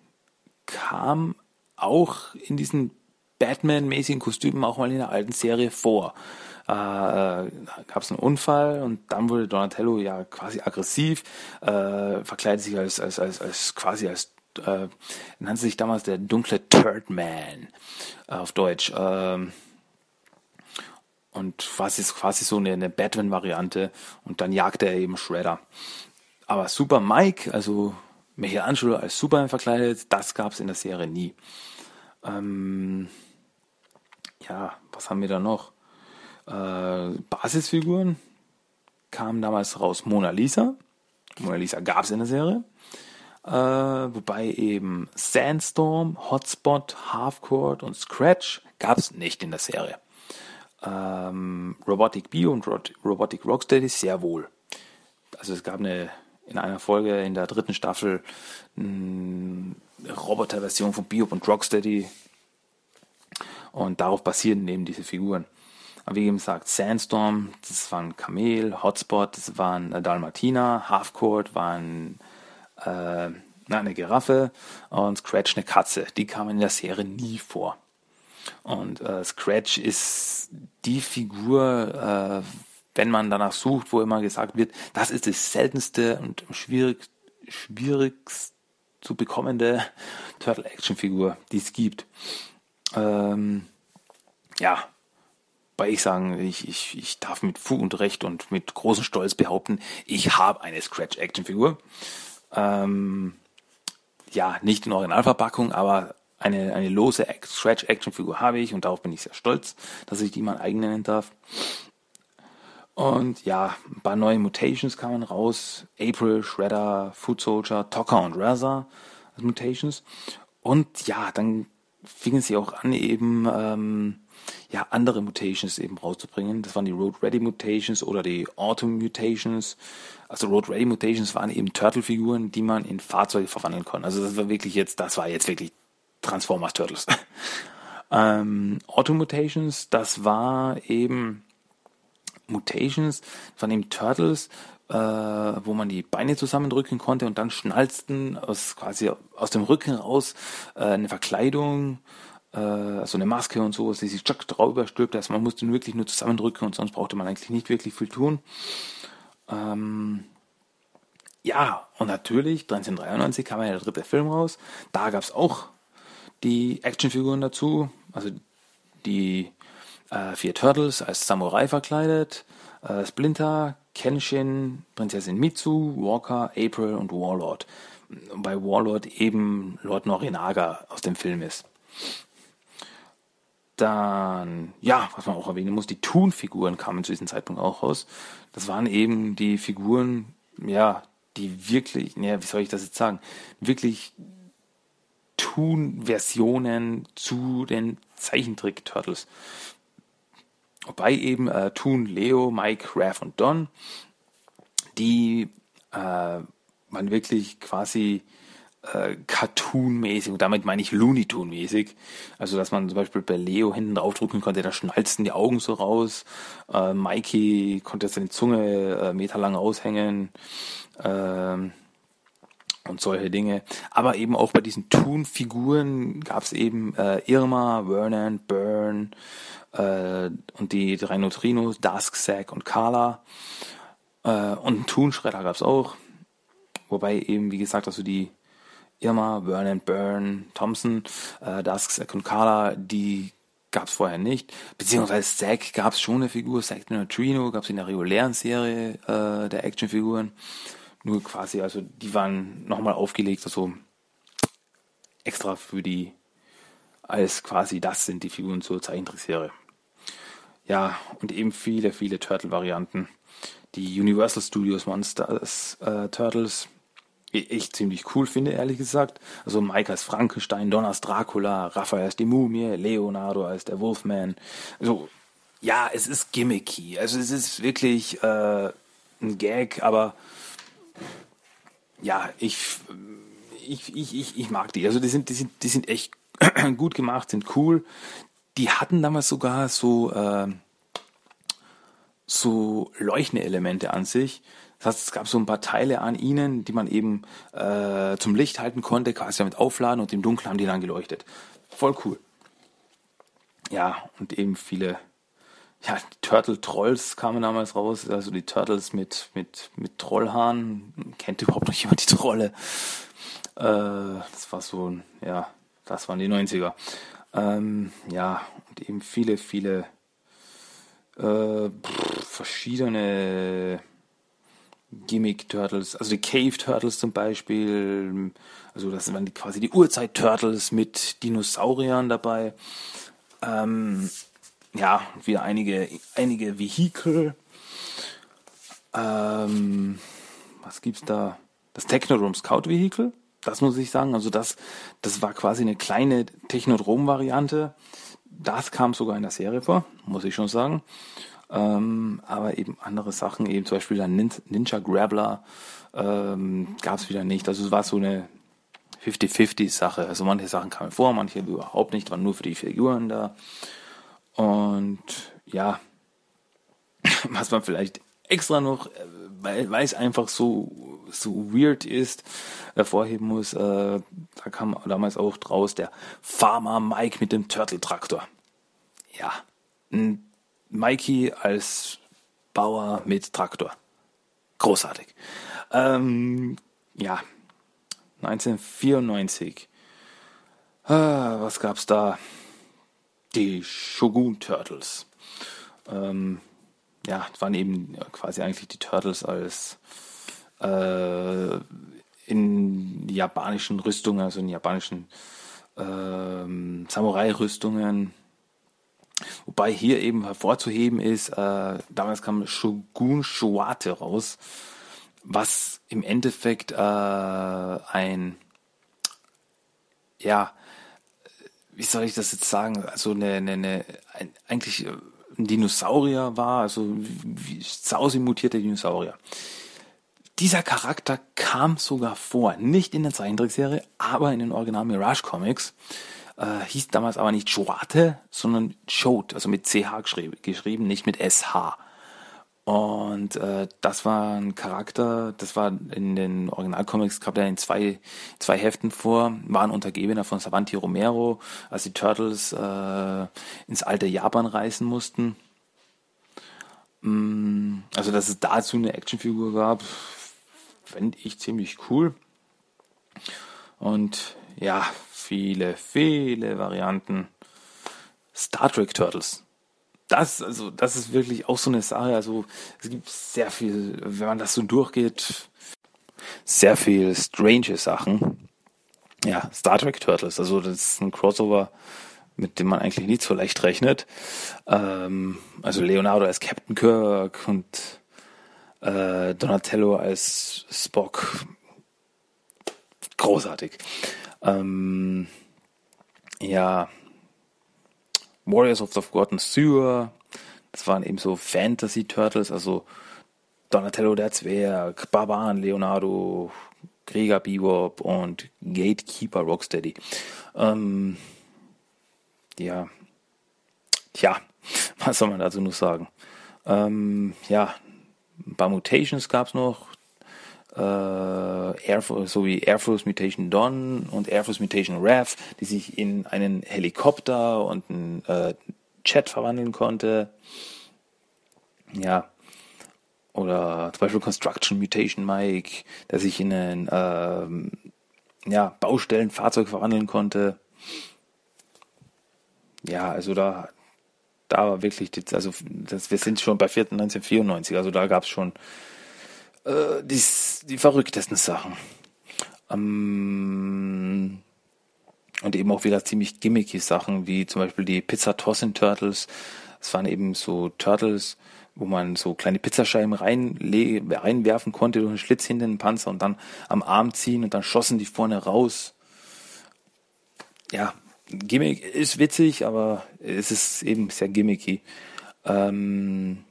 kam auch in diesen Batman-mäßigen Kostümen auch mal in der alten Serie vor. Äh, gab es einen Unfall und dann wurde Donatello ja quasi aggressiv, äh, verkleidet sich als, als, als, als quasi als äh, nannte sich damals der dunkle Turd Man äh, auf Deutsch. Ähm, und quasi, quasi so eine, eine Batman-Variante und dann jagt er eben Shredder. Aber Super Mike, also Michelangelo als Superman verkleidet, das gab es in der Serie nie. Ähm, ja, was haben wir da noch? Äh, Basisfiguren kamen damals raus Mona Lisa. Mona Lisa gab es in der Serie. Äh, wobei eben Sandstorm, Hotspot, Halfcourt und Scratch gab es nicht in der Serie. Ähm, Robotic Bio und Robotic Rocksteady sehr wohl. Also es gab eine in einer Folge in der dritten Staffel eine Roboter-Version von Biob und Rocksteady. Und darauf basieren eben diese Figuren. Aber wie eben gesagt, Sandstorm, das war ein Kamel, Hotspot, das war ein Dalmatina, Halfcourt war äh, eine Giraffe und Scratch eine Katze. Die kamen in der Serie nie vor. Und äh, Scratch ist die Figur, äh, wenn man danach sucht, wo immer gesagt wird, das ist die seltenste und schwierig, schwierigst zu bekommende Turtle-Action-Figur, die es gibt. Ähm, ja, weil ich sagen, ich, ich, ich darf mit Fug und Recht und mit großem Stolz behaupten, ich habe eine Scratch-Action-Figur. Ähm, ja, nicht in Originalverpackung, aber eine, eine lose Scratch-Action-Figur habe ich und darauf bin ich sehr stolz, dass ich die mal eigen nennen darf. Und ja, ein paar neue Mutations kamen raus. April, Shredder, Food Soldier, Tocker und Raza als Mutations. Und ja, dann fingen sie auch an, eben ähm, ja, andere Mutations eben rauszubringen. Das waren die Road Ready Mutations oder die Autumn Mutations. Also Road Ready Mutations waren eben Turtle-Figuren, die man in Fahrzeuge verwandeln konnte. Also das war wirklich jetzt, das war jetzt wirklich Transformers Turtles. ähm, Autumn Mutations, das war eben Mutations von den Turtles, äh, wo man die Beine zusammendrücken konnte und dann schnalzten aus quasi aus dem Rücken raus äh, eine Verkleidung, äh, also eine Maske und so, die sich drauf überstülpt. Also man musste wirklich nur zusammendrücken und sonst brauchte man eigentlich nicht wirklich viel tun. Ähm, ja, und natürlich, 1993 kam ja der dritte Film raus. Da gab es auch die Actionfiguren dazu, also die äh, vier Turtles als Samurai verkleidet, äh, Splinter, Kenshin, Prinzessin Mitsu, Walker, April und Warlord. Bei Warlord eben Lord Norinaga aus dem Film ist. Dann, ja, was man auch erwähnen muss, die Toon-Figuren kamen zu diesem Zeitpunkt auch raus. Das waren eben die Figuren, ja, die wirklich, ja, wie soll ich das jetzt sagen, wirklich Toon-Versionen zu den Zeichentrick-Turtles. Wobei eben äh, Toon, Leo, Mike, Raph und Don, die äh, man wirklich quasi äh, Cartoon-mäßig, und damit meine ich Looney Tune-mäßig, also dass man zum Beispiel bei Leo hinten draufdrücken konnte, da schnalzten die Augen so raus, äh, Mikey konnte seine Zunge äh, meterlang aushängen, äh, und solche Dinge. Aber eben auch bei diesen Toon-Figuren gab es eben äh, Irma, Vernon, Burn, äh, und die drei Neutrinos, Dusk, Zack und Carla. Äh, und einen Toonschredder gab es auch. Wobei eben, wie gesagt, also die Irma, Vernon, Burn, Thompson, äh, Dusk, Zack und Carla, die gab es vorher nicht. Beziehungsweise Zack gab es schon eine Figur, Zack Neutrino gab es in der regulären Serie äh, der Actionfiguren. Nur quasi, also die waren nochmal aufgelegt, also extra für die, als quasi das sind die Figuren zur Zeichentrickserie. Ja, und eben viele, viele Turtle-Varianten. Die Universal Studios Monsters äh, Turtles, die ich ziemlich cool finde, ehrlich gesagt. Also Mike als Frankenstein, Don als Dracula, Raphael als die Mumie, Leonardo als der Wolfman. Also ja, es ist gimmicky. Also es ist wirklich äh, ein Gag, aber ja, ich, ich, ich, ich, ich mag die. Also die sind, die sind, die sind echt gut gemacht, sind cool. Die hatten damals sogar so, äh, so leuchtende Elemente an sich. Das heißt, es gab so ein paar Teile an ihnen, die man eben äh, zum Licht halten konnte, quasi damit aufladen und im Dunkeln haben die dann geleuchtet. Voll cool. Ja, und eben viele, ja, Turtle Trolls kamen damals raus, also die Turtles mit, mit, mit Trollhaaren. Kennt überhaupt noch jemand die Trolle? Äh, das war so ja, das waren die 90er. Ähm, ja, und eben viele, viele äh, pff, verschiedene Gimmick-Turtles, also die Cave-Turtles zum Beispiel, also das waren die, quasi die Urzeit-Turtles mit Dinosauriern dabei. Ähm, ja, wieder einige, einige Vehikel. Ähm, was gibt's da? Das Technodrome Scout Vehicle, das muss ich sagen. Also das, das war quasi eine kleine Technodrome-Variante. Das kam sogar in der Serie vor, muss ich schon sagen. Ähm, aber eben andere Sachen, eben zum Beispiel der Ninja Grappler ähm, gab es wieder nicht. Also es war so eine 50-50-Sache. Also manche Sachen kamen vor, manche überhaupt nicht, waren nur für die Figuren da. Und ja, was man vielleicht extra noch, äh, weil, weil es einfach so, so weird ist, hervorheben muss, äh, da kam damals auch draus der Farmer Mike mit dem Turtle-Traktor. Ja, Mikey als Bauer mit Traktor. Großartig. Ähm, ja, 1994. Ah, was gab's da? Die Shogun Turtles. Ähm, ja, waren eben quasi eigentlich die Turtles als äh, in japanischen Rüstungen, also in japanischen ähm, Samurai-Rüstungen. Wobei hier eben hervorzuheben ist, äh, damals kam Shogun Shoate raus was im Endeffekt äh, ein, ja, wie soll ich das jetzt sagen, also eine, eine, eine ein, eigentlich ein Dinosaurier war, also wie, sausi mutierte Dinosaurier. Dieser Charakter kam sogar vor, nicht in der Zeichentrickserie, aber in den Original Mirage Comics. Äh, hieß damals aber nicht Joate, sondern Chode, also mit CH geschrieben nicht mit SH. Und äh, das war ein Charakter, das war in den Originalcomics, gab er in zwei, zwei Heften vor, war ein Untergebener von Savanti Romero, als die Turtles äh, ins alte Japan reisen mussten. Mm, also, dass es dazu eine Actionfigur gab, fände ich ziemlich cool. Und ja, viele, viele Varianten. Star Trek Turtles das, also, das ist wirklich auch so eine Sache. Also, es gibt sehr viel, wenn man das so durchgeht, sehr viel strange Sachen. Ja, Star Trek Turtles, also, das ist ein Crossover, mit dem man eigentlich nicht so leicht rechnet. Ähm, also, Leonardo als Captain Kirk und äh, Donatello als Spock. Großartig. Ähm, ja, Warriors of the Forgotten Sewer. Das waren eben so Fantasy Turtles, also Donatello der Zwerg, Barbaren Leonardo, Krieger Bebop und Gatekeeper Rocksteady. Ähm, ja, tja, was soll man dazu noch sagen? Ähm, ja, ein paar Mutations gab es noch, äh, Air sowie Air Force Mutation Dawn und Air Force Mutation Rev, die sich in einen Helikopter und einen äh, Jet verwandeln konnte. Ja. Oder zum Beispiel Construction Mutation Mike, der sich in ein ähm, ja, Baustellenfahrzeug verwandeln konnte. Ja, also da, da war wirklich, also das, wir sind schon bei 1994, also da gab es schon äh, die, die verrücktesten Sachen. Ähm, und eben auch wieder ziemlich gimmicky Sachen, wie zum Beispiel die Pizza Tossin Turtles. Es waren eben so Turtles, wo man so kleine Pizzascheiben rein, reinwerfen konnte durch einen Schlitz hinter den Panzer und dann am Arm ziehen und dann schossen die vorne raus. Ja, Gimmick ist witzig, aber es ist eben sehr gimmicky. Ähm,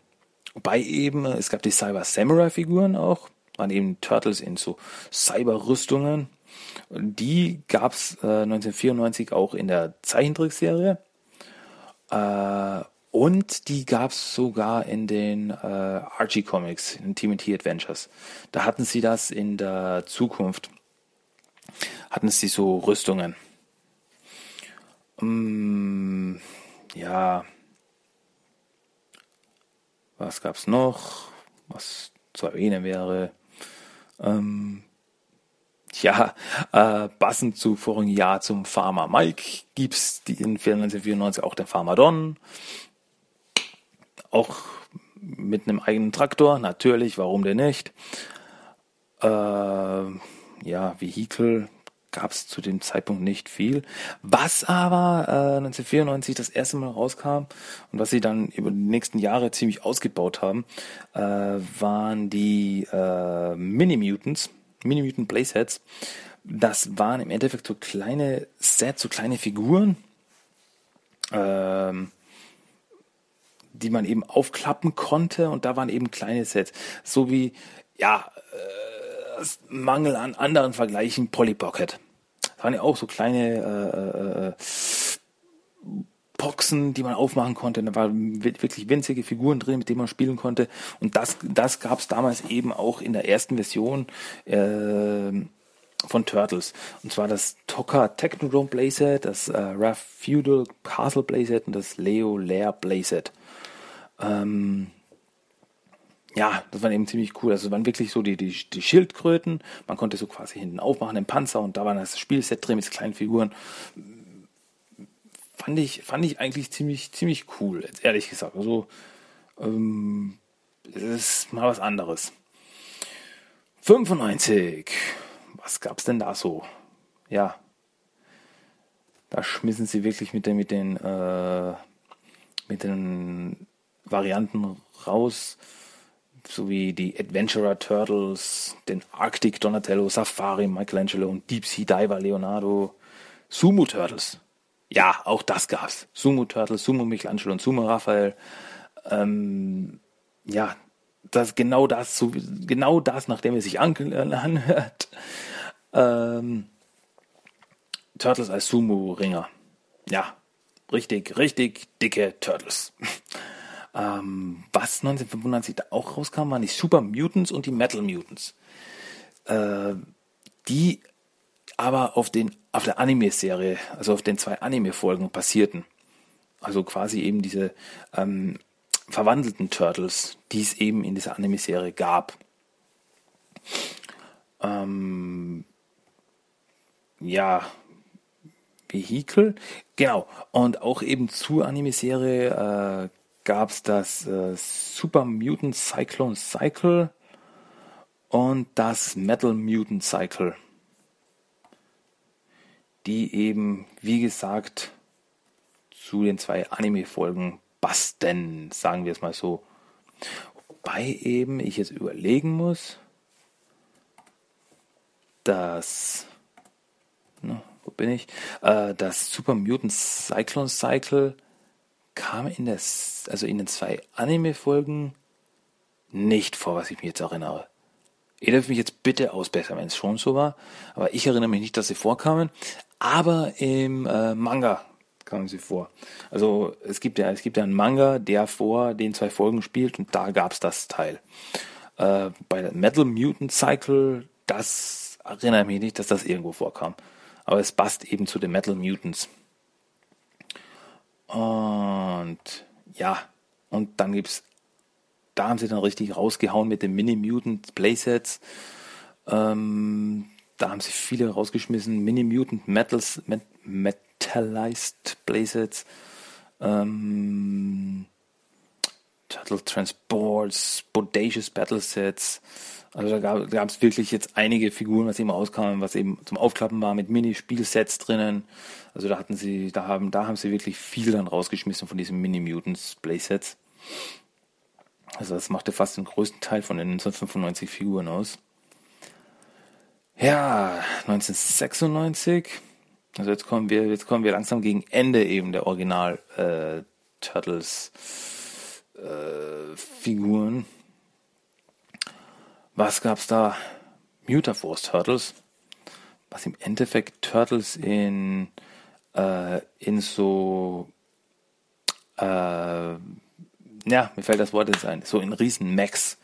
bei eben, es gab die Cyber Samurai Figuren auch, waren eben Turtles in so Cyber-Rüstungen. Die gab's äh, 1994 auch in der Zeichentrickserie. Äh, und die gab's sogar in den äh, Archie Comics, in TMT Adventures. Da hatten sie das in der Zukunft. Hatten sie so Rüstungen. Mm, ja. Was gab's noch? Was zu erwähnen wäre. Ähm, ja, äh, passend zu vorigen Jahr zum Farmer Mike gibt's die in 1994 auch den Farmer Don. Auch mit einem eigenen Traktor, natürlich, warum denn nicht? Äh, ja, Vehikel gab es zu dem Zeitpunkt nicht viel. Was aber äh, 1994 das erste Mal rauskam und was sie dann über die nächsten Jahre ziemlich ausgebaut haben, äh, waren die äh, Mini-Mutants, Mini-Mutant Playsets. Das waren im Endeffekt so kleine Sets, so kleine Figuren, ähm, die man eben aufklappen konnte und da waren eben kleine Sets. So wie, ja, äh, Mangel an anderen Vergleichen Polly Pocket. Waren ja auch so kleine äh, äh, Boxen, die man aufmachen konnte. Da waren wirklich winzige Figuren drin, mit denen man spielen konnte. Und das, das gab es damals eben auch in der ersten Version äh, von Turtles. Und zwar das Tokka Technodrome Playset, das äh, Rough Feudal Castle Playset und das Leo Lair Playset. Ähm, ja, das war eben ziemlich cool. Also waren wirklich so die, die, die Schildkröten. Man konnte so quasi hinten aufmachen, den Panzer und da war das Spielset drin mit kleinen Figuren. Fand ich, fand ich eigentlich ziemlich, ziemlich cool, ehrlich gesagt. Also, ähm, ist mal was anderes. 95. Was gab's denn da so? Ja. Da schmissen sie wirklich mit den, mit den, äh, mit den Varianten raus sowie die Adventurer Turtles, den Arctic Donatello, Safari Michelangelo und Deep Sea Diver Leonardo, Sumo Turtles. Ja, auch das gab's. Sumo Turtles, Sumo Michelangelo und Sumo Raphael. Ähm, ja, das genau das, so, genau das, nachdem es sich anhört. Ähm, Turtles als Sumo-Ringer. Ja, richtig, richtig dicke Turtles. Ähm, was 1995 auch rauskam, waren die Super Mutants und die Metal Mutants. Äh, die aber auf, den, auf der Anime-Serie, also auf den zwei Anime-Folgen basierten. Also quasi eben diese ähm, verwandelten Turtles, die es eben in dieser Anime-Serie gab. Ähm, ja, Vehikel, genau. Und auch eben zur Anime-Serie äh, gab es das äh, Super Mutant Cyclone Cycle und das Metal Mutant Cycle, die eben, wie gesagt, zu den zwei Anime-Folgen basten, sagen wir es mal so. Wobei eben ich jetzt überlegen muss, dass, ne, wo bin ich, äh, das Super Mutant Cyclone Cycle kam in der, also in den zwei Anime-Folgen nicht vor, was ich mich jetzt erinnere. Ihr dürft mich jetzt bitte ausbessern, wenn es schon so war. Aber ich erinnere mich nicht, dass sie vorkamen. Aber im äh, Manga kamen sie vor. Also es gibt ja, es gibt ja einen Manga, der vor den zwei Folgen spielt und da gab es das Teil. Äh, bei der Metal Mutant Cycle, das erinnere ich mich nicht, dass das irgendwo vorkam. Aber es passt eben zu den Metal Mutants. Und ja, und dann gibt's, da haben sie dann richtig rausgehauen mit den Mini-Mutant Playsets. Ähm, da haben sie viele rausgeschmissen. Mini-Mutant Metals, Met Metallized Playsets. Ähm, Turtle Transports, Bodacious Battle Sets. Also da gab es wirklich jetzt einige Figuren, was eben rauskamen, was eben zum Aufklappen war mit Mini-Spielsets drinnen. Also da hatten sie, da haben, da haben sie wirklich viel dann rausgeschmissen von diesen Mini-Mutants Playsets. Also das machte fast den größten Teil von den 1995 Figuren aus. Ja, 1996. Also jetzt kommen wir, jetzt kommen wir langsam gegen Ende eben der Original äh, Turtles äh, Figuren. Was gab's da? Mutaforce Turtles. Was im Endeffekt Turtles in, äh, in so, äh, ja, mir fällt das Wort jetzt ein, so in riesen Max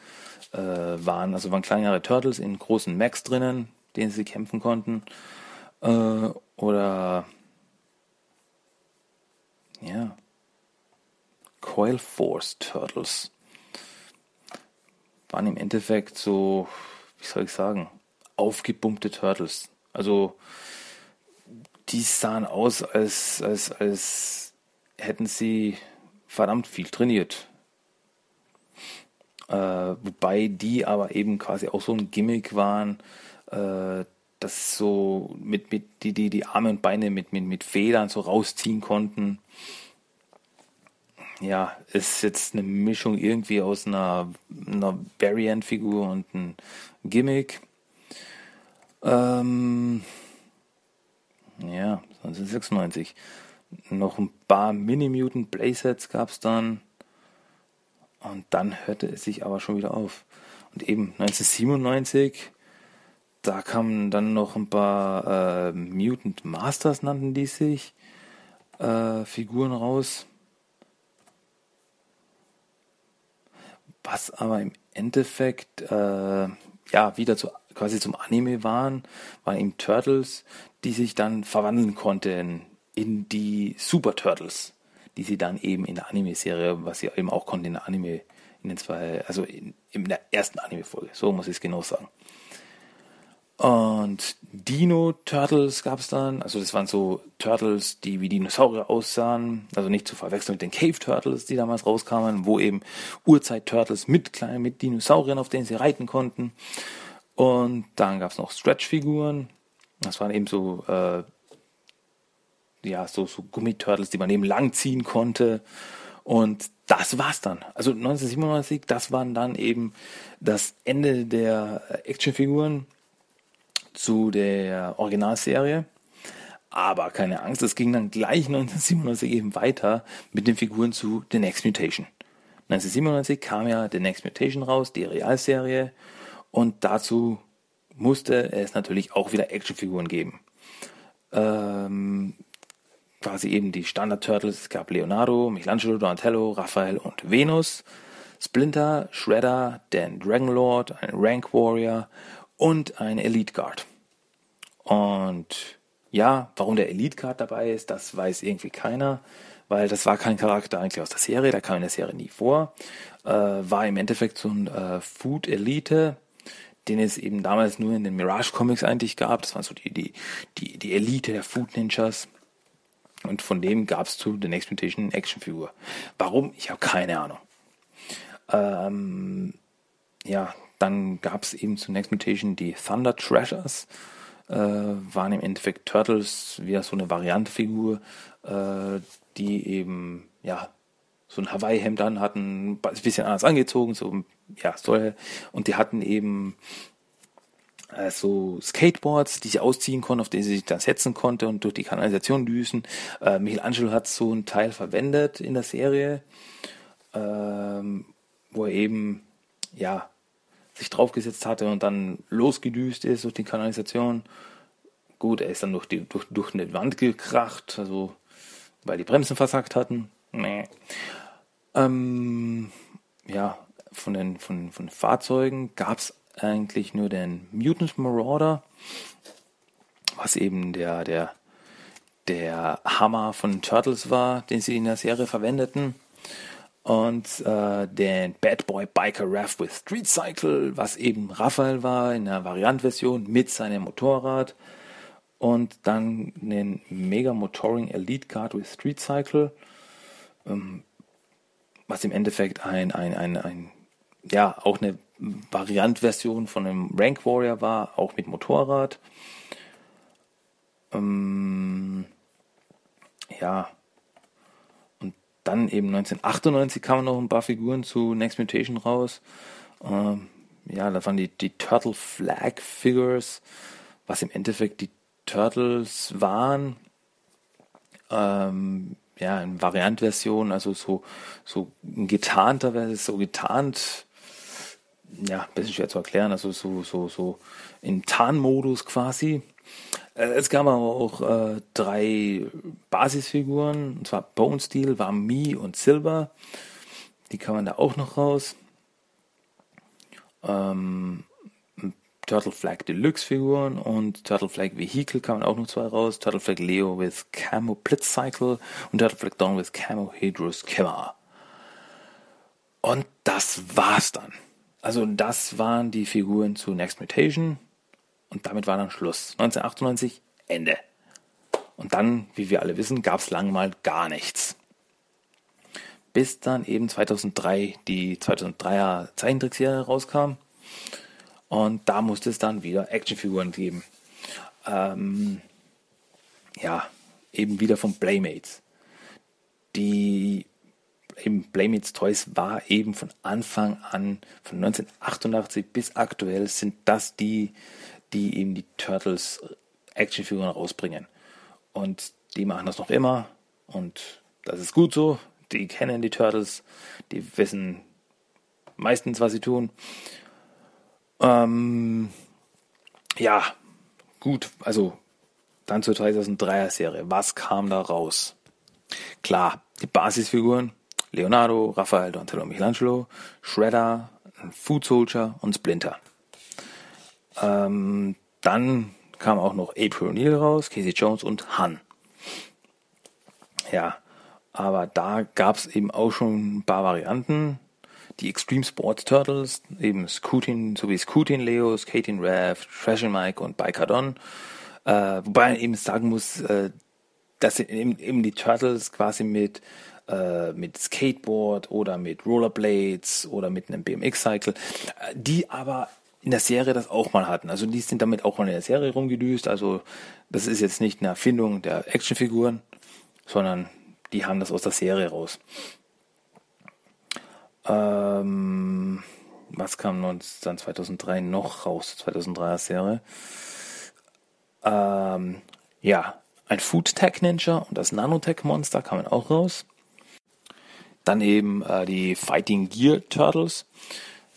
äh, waren. Also waren kleinere Turtles in großen Max drinnen, denen sie kämpfen konnten. Äh, oder ja, Coil Force Turtles waren im Endeffekt so, wie soll ich sagen, aufgepumpte Turtles. Also die sahen aus, als, als, als hätten sie verdammt viel trainiert. Äh, wobei die aber eben quasi auch so ein Gimmick waren, äh, das so mit, mit die, die, die Arme und Beine mit, mit, mit Federn so rausziehen konnten ja, ist jetzt eine Mischung irgendwie aus einer, einer Variant-Figur und einem Gimmick. Ähm, ja, 1996. Noch ein paar Mini-Mutant Playsets gab es dann. Und dann hörte es sich aber schon wieder auf. Und eben 1997, da kamen dann noch ein paar äh, Mutant Masters, nannten die sich, äh, Figuren raus. Was aber im Endeffekt äh, ja wieder zu, quasi zum Anime waren, waren eben Turtles, die sich dann verwandeln konnten in die Super Turtles, die sie dann eben in der Anime-Serie, was sie eben auch konnten in der Anime, in den zwei, also in, in der ersten Anime-Folge, so muss ich es genau sagen. Und Dino Turtles gab es dann. Also das waren so Turtles, die wie Dinosaurier aussahen. Also nicht zu verwechseln mit den Cave Turtles, die damals rauskamen, wo eben Urzeit Turtles mit kleinen, mit Dinosauriern, auf denen sie reiten konnten. Und dann gab es noch Stretch-Figuren. Das waren eben so, äh, ja, so, so Gummiturtles, die man eben lang ziehen konnte. Und das war's dann. Also 1997, das waren dann eben das Ende der Actionfiguren zu der Originalserie. Aber keine Angst, es ging dann gleich 1997 eben weiter mit den Figuren zu The Next Mutation. 1997 kam ja The Next Mutation raus, die Realserie, und dazu musste es natürlich auch wieder Actionfiguren geben. Ähm, quasi eben die Standard Turtles, es gab Leonardo, Michelangelo, Donatello, Raphael und Venus, Splinter, Shredder, Dan Dragonlord, ein Rank Warrior und ein Elite Guard. Und ja, warum der Elite Guard dabei ist, das weiß irgendwie keiner, weil das war kein Charakter eigentlich aus der Serie, der kam in der Serie nie vor. Äh, war im Endeffekt so ein äh, Food Elite, den es eben damals nur in den Mirage Comics eigentlich gab. Das war so die, die, die, die Elite der Food Ninjas. Und von dem gab es zu The Next Mutation Actionfigur. Warum? Ich habe keine Ahnung. Ähm, ja, dann gab es eben zu Next Mutation die Thunder Treasures. Äh, waren im Endeffekt Turtles, wie so eine Variantefigur, äh, die eben, ja, so ein Hawaii-Hemd an hatten, ein bisschen anders angezogen, so, ja, soll, und die hatten eben äh, so Skateboards, die sie ausziehen konnten, auf denen sie sich dann setzen konnte und durch die Kanalisation düsen. Äh, Michelangelo hat so ein Teil verwendet in der Serie, ähm, wo er eben, ja, sich draufgesetzt hatte und dann losgedüst ist durch die Kanalisation. Gut, er ist dann durch, die, durch, durch eine Wand gekracht, also weil die Bremsen versagt hatten. Nee. Ähm, ja, von den, von, von Fahrzeugen gab es eigentlich nur den Mutant Marauder, was eben der, der, der Hammer von Turtles war, den sie in der Serie verwendeten und äh, den Bad Boy Biker Raff with Street Cycle, was eben Raphael war in der Variantversion mit seinem Motorrad und dann den Mega Motoring Elite Card with Street Cycle, ähm, was im Endeffekt ein, ein, ein, ein ja, auch eine Variantversion von einem Rank Warrior war, auch mit Motorrad. Ähm, ja, dann eben 1998 kamen noch ein paar Figuren zu Next Mutation raus. Ähm, ja, da waren die, die Turtle Flag Figures, was im Endeffekt die Turtles waren. Ähm, ja, in Variantversion, also so, so getarnter, so getarnt, ja, ein bisschen schwer zu erklären, also so, so, so im Tarnmodus quasi. Äh, es gab aber auch äh, drei Basisfiguren, und zwar Bone Steel, war Mi und Silver. Die kann man da auch noch raus. Ähm, Turtle Flag Deluxe Figuren und Turtle Flag Vehicle kamen auch noch zwei raus. Turtle Flag Leo with Camo Blitz Cycle und Turtle Flag Dawn with Camo Hedrus Kimmer. Und das war's dann. Also das waren die Figuren zu Next Mutation und damit war dann Schluss. 1998 Ende. Und dann, wie wir alle wissen, gab's lang mal gar nichts. Bis dann eben 2003 die 2003er Zeichentrickserie rauskam und da musste es dann wieder Actionfiguren geben. Ähm, ja, eben wieder von Playmates. Die eben Playmates Toys war eben von Anfang an, von 1988 bis aktuell, sind das die, die eben die Turtles Actionfiguren rausbringen. Und die machen das noch immer und das ist gut so. Die kennen die Turtles, die wissen meistens, was sie tun. Ähm, ja, gut, also dann zur 2003er Serie. Was kam da raus? Klar, die Basisfiguren, Leonardo, Raphael, Donatello, Michelangelo, Shredder, Food Soldier und Splinter. Ähm, dann kam auch noch April O'Neil raus, Casey Jones und Han. Ja, aber da gab es eben auch schon ein paar Varianten die Extreme Sports Turtles, eben Scootin, sowie Scootin Leo, Skating Rev, Treasure Mike und Bikadon. Äh, wobei man eben sagen muss, äh, dass eben, eben die Turtles quasi mit äh, mit Skateboard oder mit Rollerblades oder mit einem BMX-Cycle, äh, die aber in der Serie das auch mal hatten. Also die sind damit auch mal in der Serie rumgedüst. Also das ist jetzt nicht eine Erfindung der Actionfiguren, sondern die haben das aus der Serie raus. Ähm, was kam dann 2003 noch raus, 2003er Serie? Ähm, ja, ein Food Tech Ninja und das Nanotech Monster kamen auch raus. Dann eben äh, die Fighting Gear Turtles.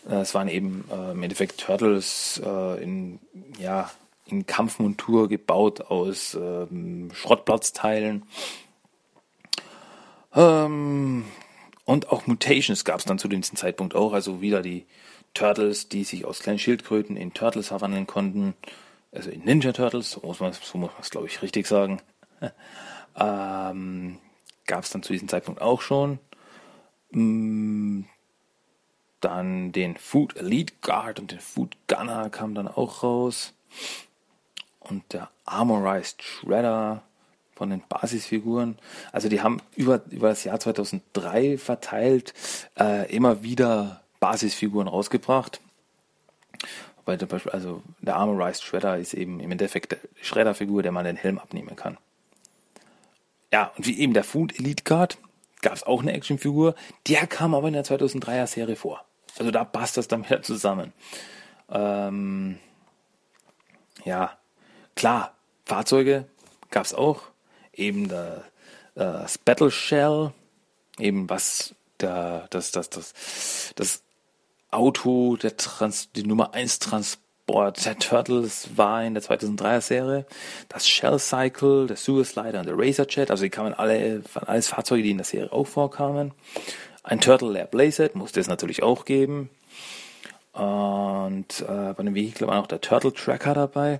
Äh, es waren eben äh, im Endeffekt Turtles äh, in, ja, in Kampfmontur gebaut aus ähm, Schrottplatzteilen. Ähm, und auch Mutations gab es dann zu diesem Zeitpunkt auch, also wieder die Turtles, die sich aus kleinen Schildkröten in Turtles verwandeln konnten, also in Ninja Turtles, so muss man es glaube ich richtig sagen. ähm, gab es dann zu diesem Zeitpunkt auch schon. Mm, dann den Food Elite Guard und den Food Gunner kam dann auch raus. Und der Armorized Shredder von den Basisfiguren. Also die haben über, über das Jahr 2003 verteilt äh, immer wieder Basisfiguren rausgebracht. Weil zum also der Armorized Shredder ist eben im Endeffekt die Shredder-Figur, der man den Helm abnehmen kann. Ja, und wie eben der Food Elite Guard gab es auch eine Actionfigur, der kam aber in der 2003er Serie vor. Also da passt das dann wieder zusammen. Ähm, ja, klar, Fahrzeuge gab es auch eben das Battle Shell, eben was der, das, das, das, das Auto, der Trans, die Nummer 1 Transport der Turtles war in der 2003er Serie, das Shell Cycle, der Slider und der Razor Jet, also die kamen alle, waren alles Fahrzeuge, die in der Serie auch vorkamen. Ein Turtle Lair Playset musste es natürlich auch geben. Und äh, bei dem Vehikel war auch der Turtle Tracker dabei.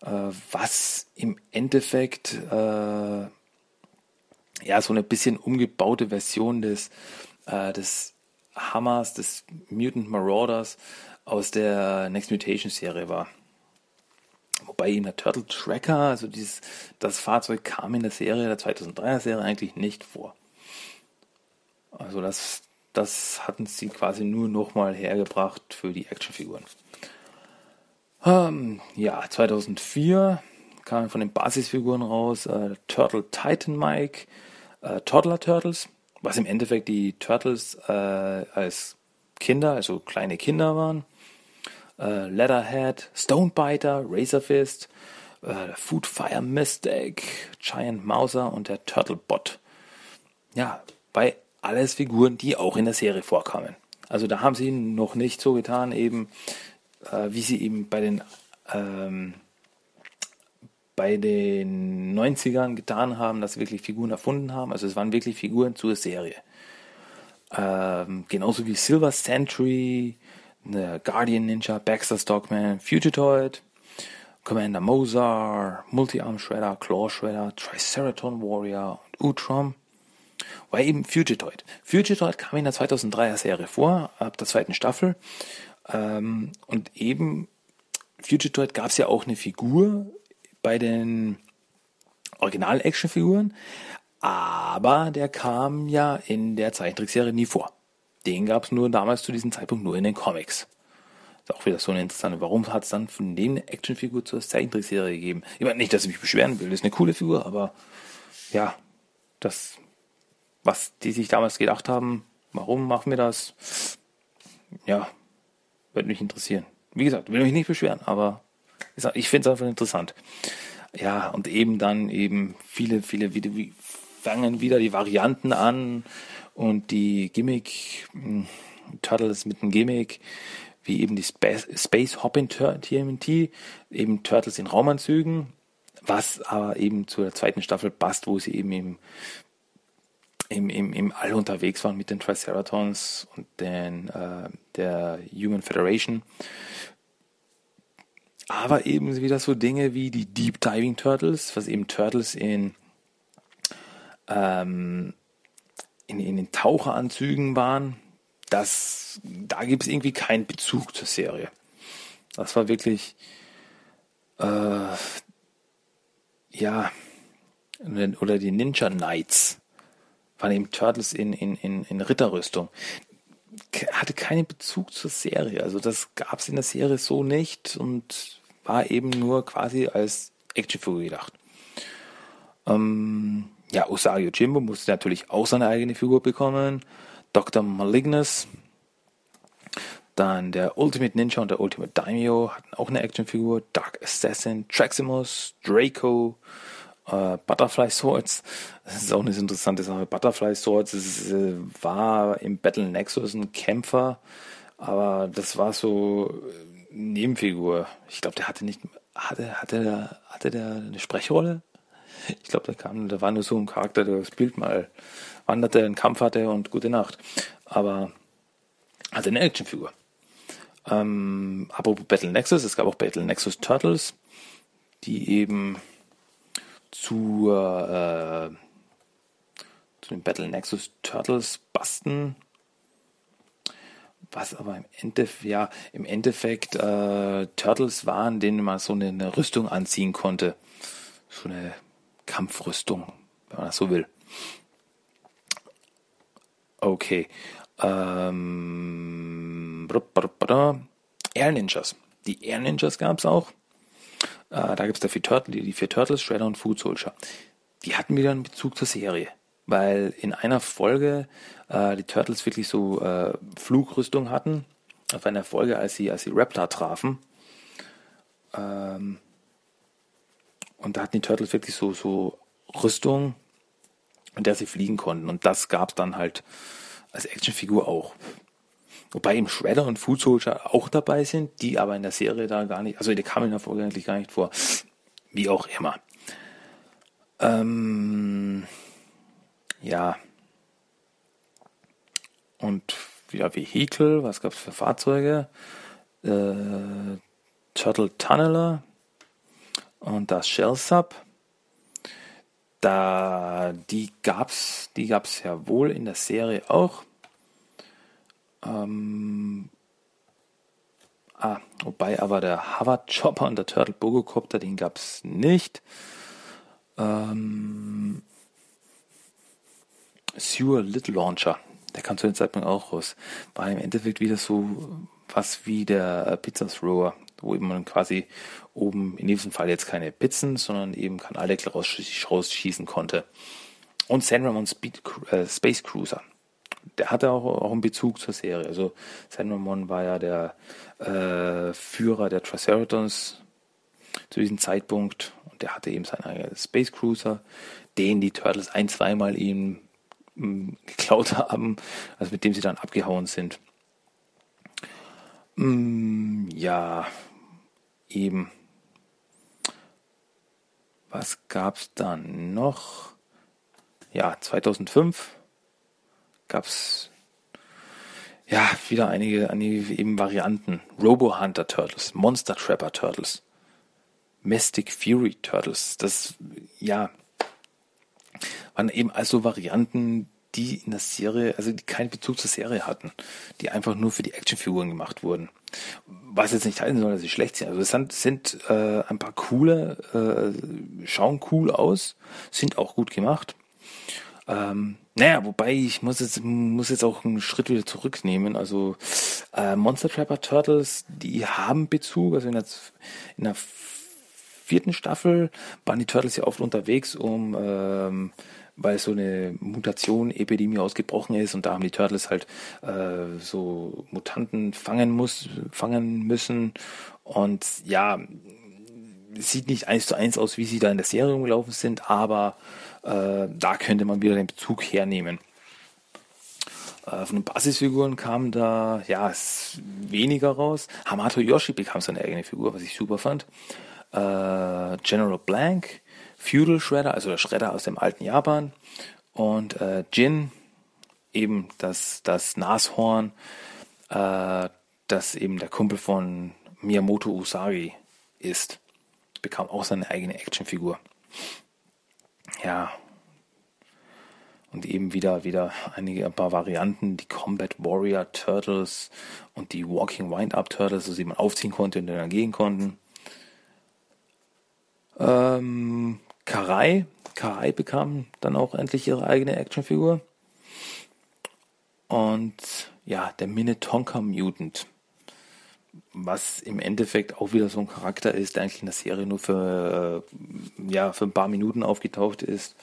Äh, was im Endeffekt äh, ja so eine bisschen umgebaute Version des, äh, des Hammers, des Mutant Marauders aus der Next Mutation Serie war. Wobei eben der Turtle Tracker, also dieses, das Fahrzeug kam in der Serie, der 2003er Serie eigentlich nicht vor. Also das, das hatten sie quasi nur nochmal hergebracht für die Actionfiguren. Ähm, ja, 2004 kam von den Basisfiguren raus äh, Turtle Titan Mike, äh, Toddler Turtles, was im Endeffekt die Turtles äh, als Kinder, also kleine Kinder waren. Äh, Leatherhead, Stonebiter, Razorfist, äh, Foodfire Mystic, Giant Mauser und der Turtlebot. ja, bei alles Figuren, die auch in der Serie vorkamen. Also da haben sie noch nicht so getan, eben äh, wie sie eben bei den ähm, bei den 90ern getan haben, dass sie wirklich Figuren erfunden haben. Also es waren wirklich Figuren zur Serie. Ähm, genauso wie Silver Sentry, Guardian Ninja, Baxter Stockman, Fugitoid, Commander Mozar, Multi-Arm Shredder, Claw Shredder, Triceraton Warrior und Utrom. War eben Fugitoid. Fugitoid kam in der 2003er Serie vor, ab der zweiten Staffel. Ähm, und eben Fugitoid gab es ja auch eine Figur bei den Original-Action-Figuren, aber der kam ja in der Zeichentrickserie nie vor. Den gab es nur damals zu diesem Zeitpunkt nur in den Comics. Ist auch wieder so eine interessante. Warum hat es dann von eine Actionfigur zur Zeichentrickserie gegeben? Ich meine nicht, dass ich mich beschweren will, das ist eine coole Figur, aber ja, das, was die sich damals gedacht haben, warum machen wir das? Ja, würde mich interessieren. Wie gesagt, will mich nicht beschweren, aber ich finde es einfach interessant. Ja, und eben dann eben viele, viele, wieder, fangen wieder die Varianten an und die Gimmick, hm, Turtles mit einem Gimmick, wie eben die Space, Space Hopping TMT, eben Turtles in Raumanzügen, was aber eben zur zweiten Staffel passt, wo sie eben im, im, im, im All unterwegs waren mit den Triceratons und den, äh, der Human Federation. Aber eben wieder so Dinge wie die Deep Diving Turtles, was eben Turtles in, ähm, in, in den Taucheranzügen waren, das, da gibt es irgendwie keinen Bezug zur Serie. Das war wirklich, äh, ja, oder die Ninja Knights waren eben Turtles in, in, in, in Ritterrüstung. Hatte keinen Bezug zur Serie. Also das gab es in der Serie so nicht und war eben nur quasi als Actionfigur gedacht. Ähm, ja, Osario Jimbo musste natürlich auch seine eigene Figur bekommen. Dr. Malignus. Dann der Ultimate Ninja und der Ultimate Daimyo hatten auch eine Actionfigur. Dark Assassin, Traximus, Draco, äh, Butterfly Swords. Das ist auch eine interessante Sache. Butterfly Swords ist, äh, war im Battle Nexus ein Kämpfer, aber das war so äh, Nebenfigur. Ich glaube, der hatte nicht, hatte, hatte, der, hatte der eine Sprechrolle? Ich glaube, da kam, da war nur so ein Charakter, der das Bild mal wanderte, einen Kampf hatte und gute Nacht. Aber hatte eine Actionfigur. Ähm, apropos Battle Nexus, es gab auch Battle Nexus Turtles, die eben zur, äh, zu den Battle Nexus Turtles basten. Was aber im Endeffekt, ja, im Endeffekt äh, Turtles waren, denen man so eine, eine Rüstung anziehen konnte. So eine Kampfrüstung, wenn man das so will. Okay. Ähm, Air Ninjas. Die Air Ninjas gab es auch. Äh, da gibt es die, die vier Turtles, Shredder und Food Soldier. Die hatten wieder einen Bezug zur Serie. Weil in einer Folge äh, die Turtles wirklich so äh, Flugrüstung hatten. Auf einer Folge, als sie, als sie Raptor trafen. Ähm, und da hatten die Turtles wirklich so, so Rüstung, in der sie fliegen konnten. Und das gab es dann halt als Actionfigur auch. Wobei eben Shredder und Food Soldier auch dabei sind, die aber in der Serie da gar nicht, also die kamen in der Folge eigentlich gar nicht vor. Wie auch immer. Ähm, ja. Und wieder Vehikel, was gab es für Fahrzeuge? Äh, Turtle Tunneler und das Shell Sub. Da, die gab's, die gab's ja wohl in der Serie auch. Ähm, ah, wobei aber der Harvard Chopper und der Turtle Bogocopter, den gab's nicht. Ähm, Sewer Little Launcher, der kam zu dem Zeitpunkt auch raus. War im Endeffekt wieder so was wie der Pizza Thrower, wo man quasi oben in diesem Fall jetzt keine Pizzen, sondern eben Kanaldeckel rausschießen konnte. Und San Ramon Speed, äh, Space Cruiser. Der hatte auch, auch einen Bezug zur Serie. Also San Ramon war ja der äh, Führer der Triceratons zu diesem Zeitpunkt und der hatte eben seinen eigenen Space Cruiser, den die Turtles ein, zweimal ihm ähm, geklaut haben, also mit dem sie dann abgehauen sind. Mm, ja, eben. Was gab's dann noch? Ja, 2005 gab's ja wieder einige, einige eben Varianten. Robo Hunter Turtles, Monster Trapper Turtles, Mystic Fury Turtles. Das ja waren eben also Varianten, die in der Serie, also die keinen Bezug zur Serie hatten, die einfach nur für die Actionfiguren gemacht wurden. Was jetzt nicht heißen soll, dass sie schlecht sind. Also es sind, sind äh, ein paar coole, äh, schauen cool aus, sind auch gut gemacht. Ähm, naja, wobei ich muss jetzt, muss jetzt auch einen Schritt wieder zurücknehmen. Also äh, Monster Trapper Turtles, die haben Bezug. Also in der, in der vierten Staffel waren die Turtles ja oft unterwegs, um ähm, weil so eine Mutation, Epidemie ausgebrochen ist und da haben die Turtles halt äh, so Mutanten fangen muss, fangen müssen und ja, sieht nicht eins zu eins aus, wie sie da in der Serie umgelaufen sind, aber äh, da könnte man wieder den Bezug hernehmen. Äh, von den Basisfiguren kam da ja weniger raus. Hamato Yoshi bekam seine eigene Figur, was ich super fand. Äh, General Blank Feudal Shredder, also der Shredder aus dem alten Japan. Und äh, Jin, eben das, das Nashorn, äh, das eben der Kumpel von Miyamoto Usagi ist, bekam auch seine eigene Actionfigur. Ja. Und eben wieder, wieder einige, ein paar Varianten, die Combat Warrior Turtles und die Walking Wind-Up Turtles, die man aufziehen konnte und dann gehen konnten. Ähm, Karai. Karai bekam dann auch endlich ihre eigene Actionfigur. Und ja, der Minnetonka Mutant. Was im Endeffekt auch wieder so ein Charakter ist, der eigentlich in der Serie nur für, äh, ja, für ein paar Minuten aufgetaucht ist.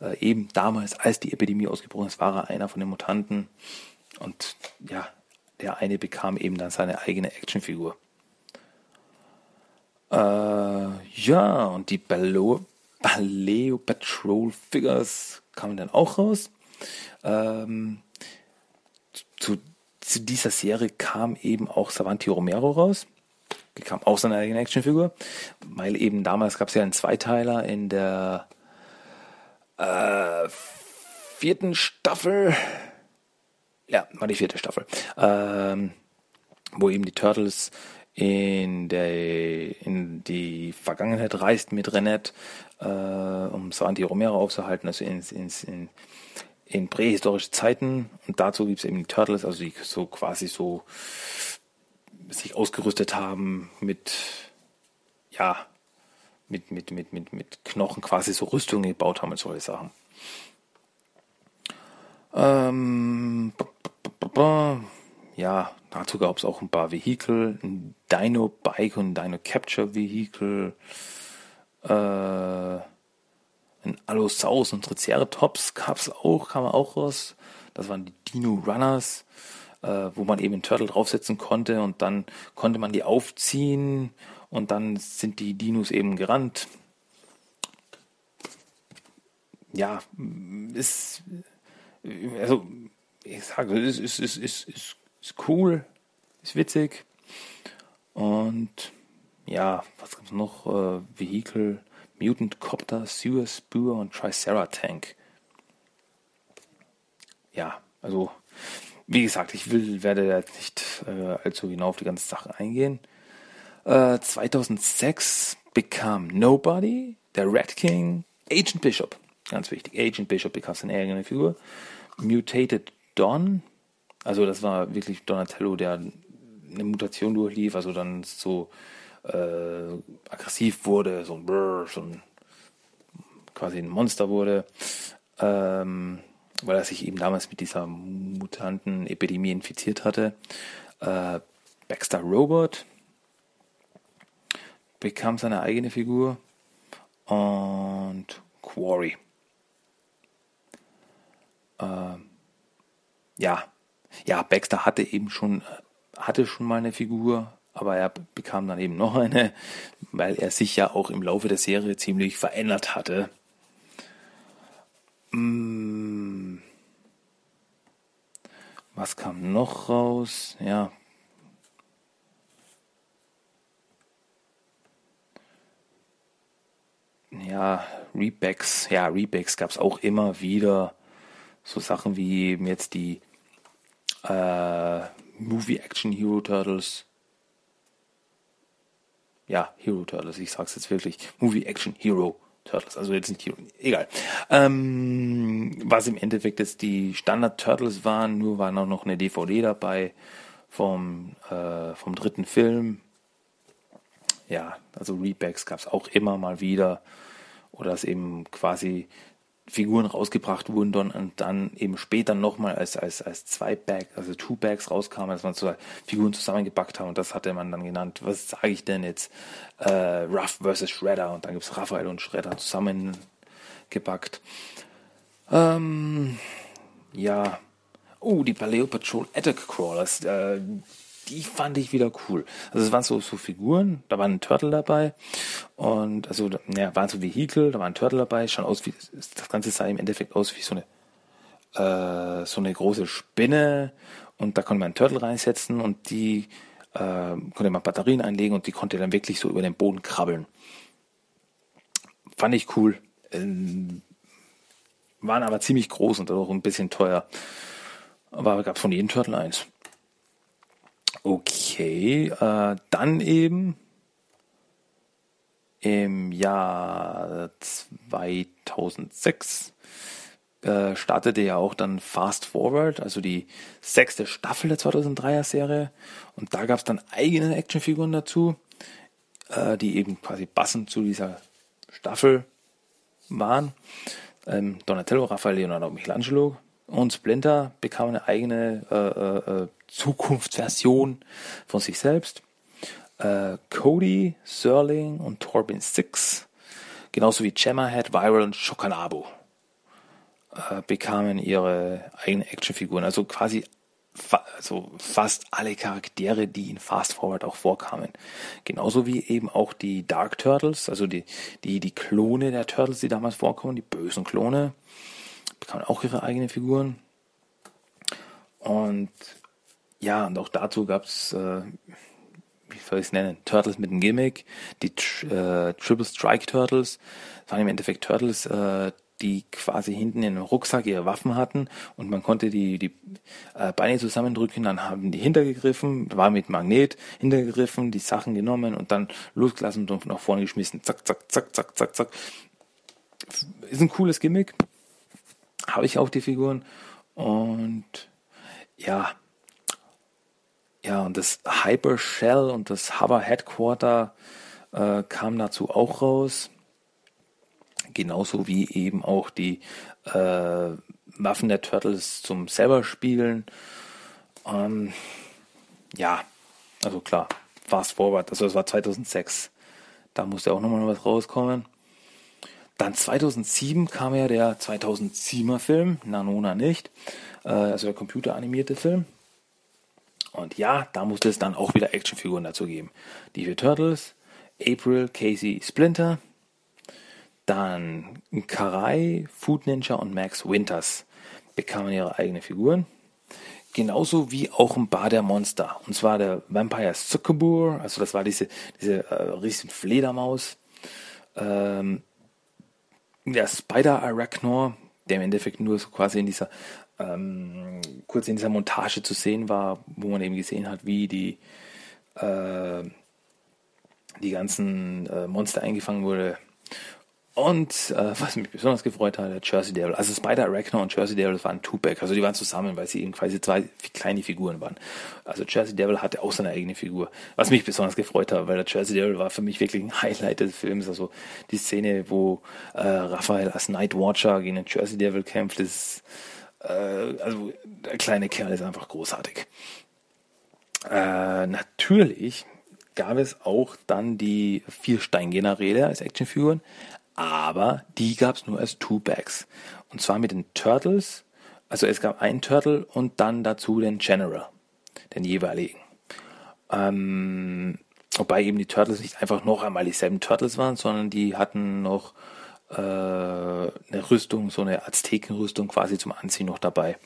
Äh, eben damals, als die Epidemie ausgebrochen ist, war er einer von den Mutanten. Und ja, der eine bekam eben dann seine eigene Actionfigur. Äh, ja, und die Ballo Paleo Patrol Figures kamen dann auch raus. Ähm, zu, zu, dieser Serie kam eben auch Savanti Romero raus. Bekam auch seine eigene Actionfigur, weil eben damals gab es ja einen Zweiteiler in der äh, vierten Staffel. Ja, war die vierte Staffel. Ähm, wo eben die Turtles in, der, in die Vergangenheit reist mit Renet, äh, um Santi Romero aufzuhalten, also ins, ins, in, in prähistorische Zeiten. Und dazu gibt es eben die Turtles, also die so quasi so sich ausgerüstet haben mit, ja, mit, mit, mit, mit, mit Knochen quasi so Rüstungen gebaut haben und solche Sachen. Ähm, ja, dazu gab es auch ein paar Vehikel, ein Dino Bike und ein Dino Capture Vehikel, äh, ein Allosaurus und Triceratops gab es auch, kam auch raus. Das waren die Dino Runners, äh, wo man eben einen Turtle draufsetzen konnte und dann konnte man die aufziehen und dann sind die Dinos eben gerannt. Ja, ist, also, ich sage, es ist, ist, ist, ist ist cool, ist witzig. Und ja, was gibt's noch? Äh, Vehicle, Mutant Copter, Sewer Spewer und Triceratops Ja, also wie gesagt, ich will, werde jetzt nicht äh, allzu genau auf die ganze Sache eingehen. Äh, 2006 bekam Nobody, der Red King, Agent Bishop, ganz wichtig, Agent Bishop bekam seine eigene Figur, Mutated Don, also das war wirklich Donatello, der eine Mutation durchlief, also dann so äh, aggressiv wurde, so ein Brrr, so ein quasi ein Monster wurde, ähm, weil er sich eben damals mit dieser Mutanten-Epidemie infiziert hatte. Äh, Baxter Robot bekam seine eigene Figur und Quarry. Äh, ja, ja, Baxter hatte eben schon, hatte schon mal eine Figur, aber er bekam dann eben noch eine, weil er sich ja auch im Laufe der Serie ziemlich verändert hatte. Mm, Was kam noch raus? Ja. Ja, Rebacks. Ja, Rebacks gab es auch immer wieder. So Sachen wie eben jetzt die äh, Movie Action Hero Turtles. Ja, Hero Turtles, ich sag's jetzt wirklich. Movie Action Hero Turtles, also jetzt nicht Hero, egal. Ähm, was im Endeffekt jetzt die Standard Turtles waren, nur war noch eine DVD dabei vom, äh, vom dritten Film. Ja, also Rebacks gab's auch immer mal wieder. Oder es eben quasi Figuren rausgebracht wurden und dann eben später nochmal als, als, als zwei Bag, also Two Bags rauskamen, dass man zwei Figuren zusammengepackt hat und das hatte man dann genannt. Was sage ich denn jetzt? Äh, Ruff versus Shredder und dann gibt es Raphael und Shredder zusammengepackt. Ähm, ja. Oh, die Paleo Patrol Attack Crawlers. Äh, die fand ich wieder cool. Also es waren so, so Figuren, da war ein Turtle dabei und also ja, waren so Vehikel, da war ein Turtle dabei, schon aus wie das Ganze sah im Endeffekt aus wie so eine äh, so eine große Spinne und da konnte man einen Turtle reinsetzen und die äh, konnte man Batterien einlegen und die konnte dann wirklich so über den Boden krabbeln. Fand ich cool. Ähm, waren aber ziemlich groß und auch ein bisschen teuer. Aber gab von jedem Turtle eins. Okay, äh, dann eben im Jahr 2006 äh, startete ja auch dann Fast Forward, also die sechste Staffel der 2003er Serie. Und da gab es dann eigene Actionfiguren dazu, äh, die eben quasi passend zu dieser Staffel waren. Ähm, Donatello, Raphael, Leonardo, Michelangelo und Splinter bekam eine eigene äh, äh, äh Zukunftsversion von sich selbst. Äh, Cody, Serling und Torbin Six, genauso wie Gemmahead, Viral und Shokanabo, äh, bekamen ihre eigenen Actionfiguren. Also quasi fa also fast alle Charaktere, die in Fast Forward auch vorkamen. Genauso wie eben auch die Dark Turtles, also die, die, die Klone der Turtles, die damals vorkommen, die bösen Klone, bekamen auch ihre eigenen Figuren. Und ja, und auch dazu gab es, äh, wie soll ich es nennen, Turtles mit einem Gimmick, die äh, Triple Strike Turtles, das waren im Endeffekt Turtles, äh, die quasi hinten in dem Rucksack ihre Waffen hatten und man konnte die, die äh, Beine zusammendrücken, dann haben die hintergegriffen, war mit Magnet hintergegriffen, die Sachen genommen und dann losgelassen und nach vorne geschmissen. Zack, zack, zack, zack, zack, zack. Ist ein cooles Gimmick. Habe ich auch die Figuren. Und ja, ja, und das Hyper Shell und das Hover Headquarter äh, kam dazu auch raus. Genauso wie eben auch die äh, Waffen der Turtles zum selber spielen. Ähm, ja, also klar, fast forward. Also das war 2006. Da musste auch nochmal was rauskommen. Dann 2007 kam ja der 2007er Film, Nanona nicht, äh, also der computeranimierte Film. Und ja, da musste es dann auch wieder Actionfiguren dazu geben. Die vier Turtles, April, Casey, Splinter, dann Karai, Food Ninja und Max Winters bekamen ihre eigenen Figuren. Genauso wie auch ein Bar der Monster. Und zwar der Vampire Succubur, also das war diese, diese äh, riesen Fledermaus. Ähm, der Spider Arachnor, der im Endeffekt nur so quasi in dieser ähm, kurz in dieser Montage zu sehen war, wo man eben gesehen hat, wie die äh, die ganzen äh, Monster eingefangen wurde. Und äh, was mich besonders gefreut hat, der Jersey Devil. Also Spider Arachno und Jersey Devil waren Tupac. Also die waren zusammen, weil sie eben quasi zwei kleine Figuren waren. Also Jersey Devil hatte auch seine eigene Figur. Was mich besonders gefreut hat, weil der Jersey Devil war für mich wirklich ein Highlight des Films. Also die Szene, wo äh, Raphael als Night Watcher gegen den Jersey Devil kämpft, ist äh, also der kleine Kerl ist einfach großartig. Äh, natürlich gab es auch dann die vier Steingeneräle als Actionfiguren, aber die gab es nur als Two-Bags. Und zwar mit den Turtles, also es gab einen Turtle und dann dazu den General, den jeweiligen. Ähm, wobei eben die Turtles nicht einfach noch einmal dieselben Turtles waren, sondern die hatten noch äh, eine Rüstung, so eine Aztekenrüstung quasi zum Anziehen noch dabei.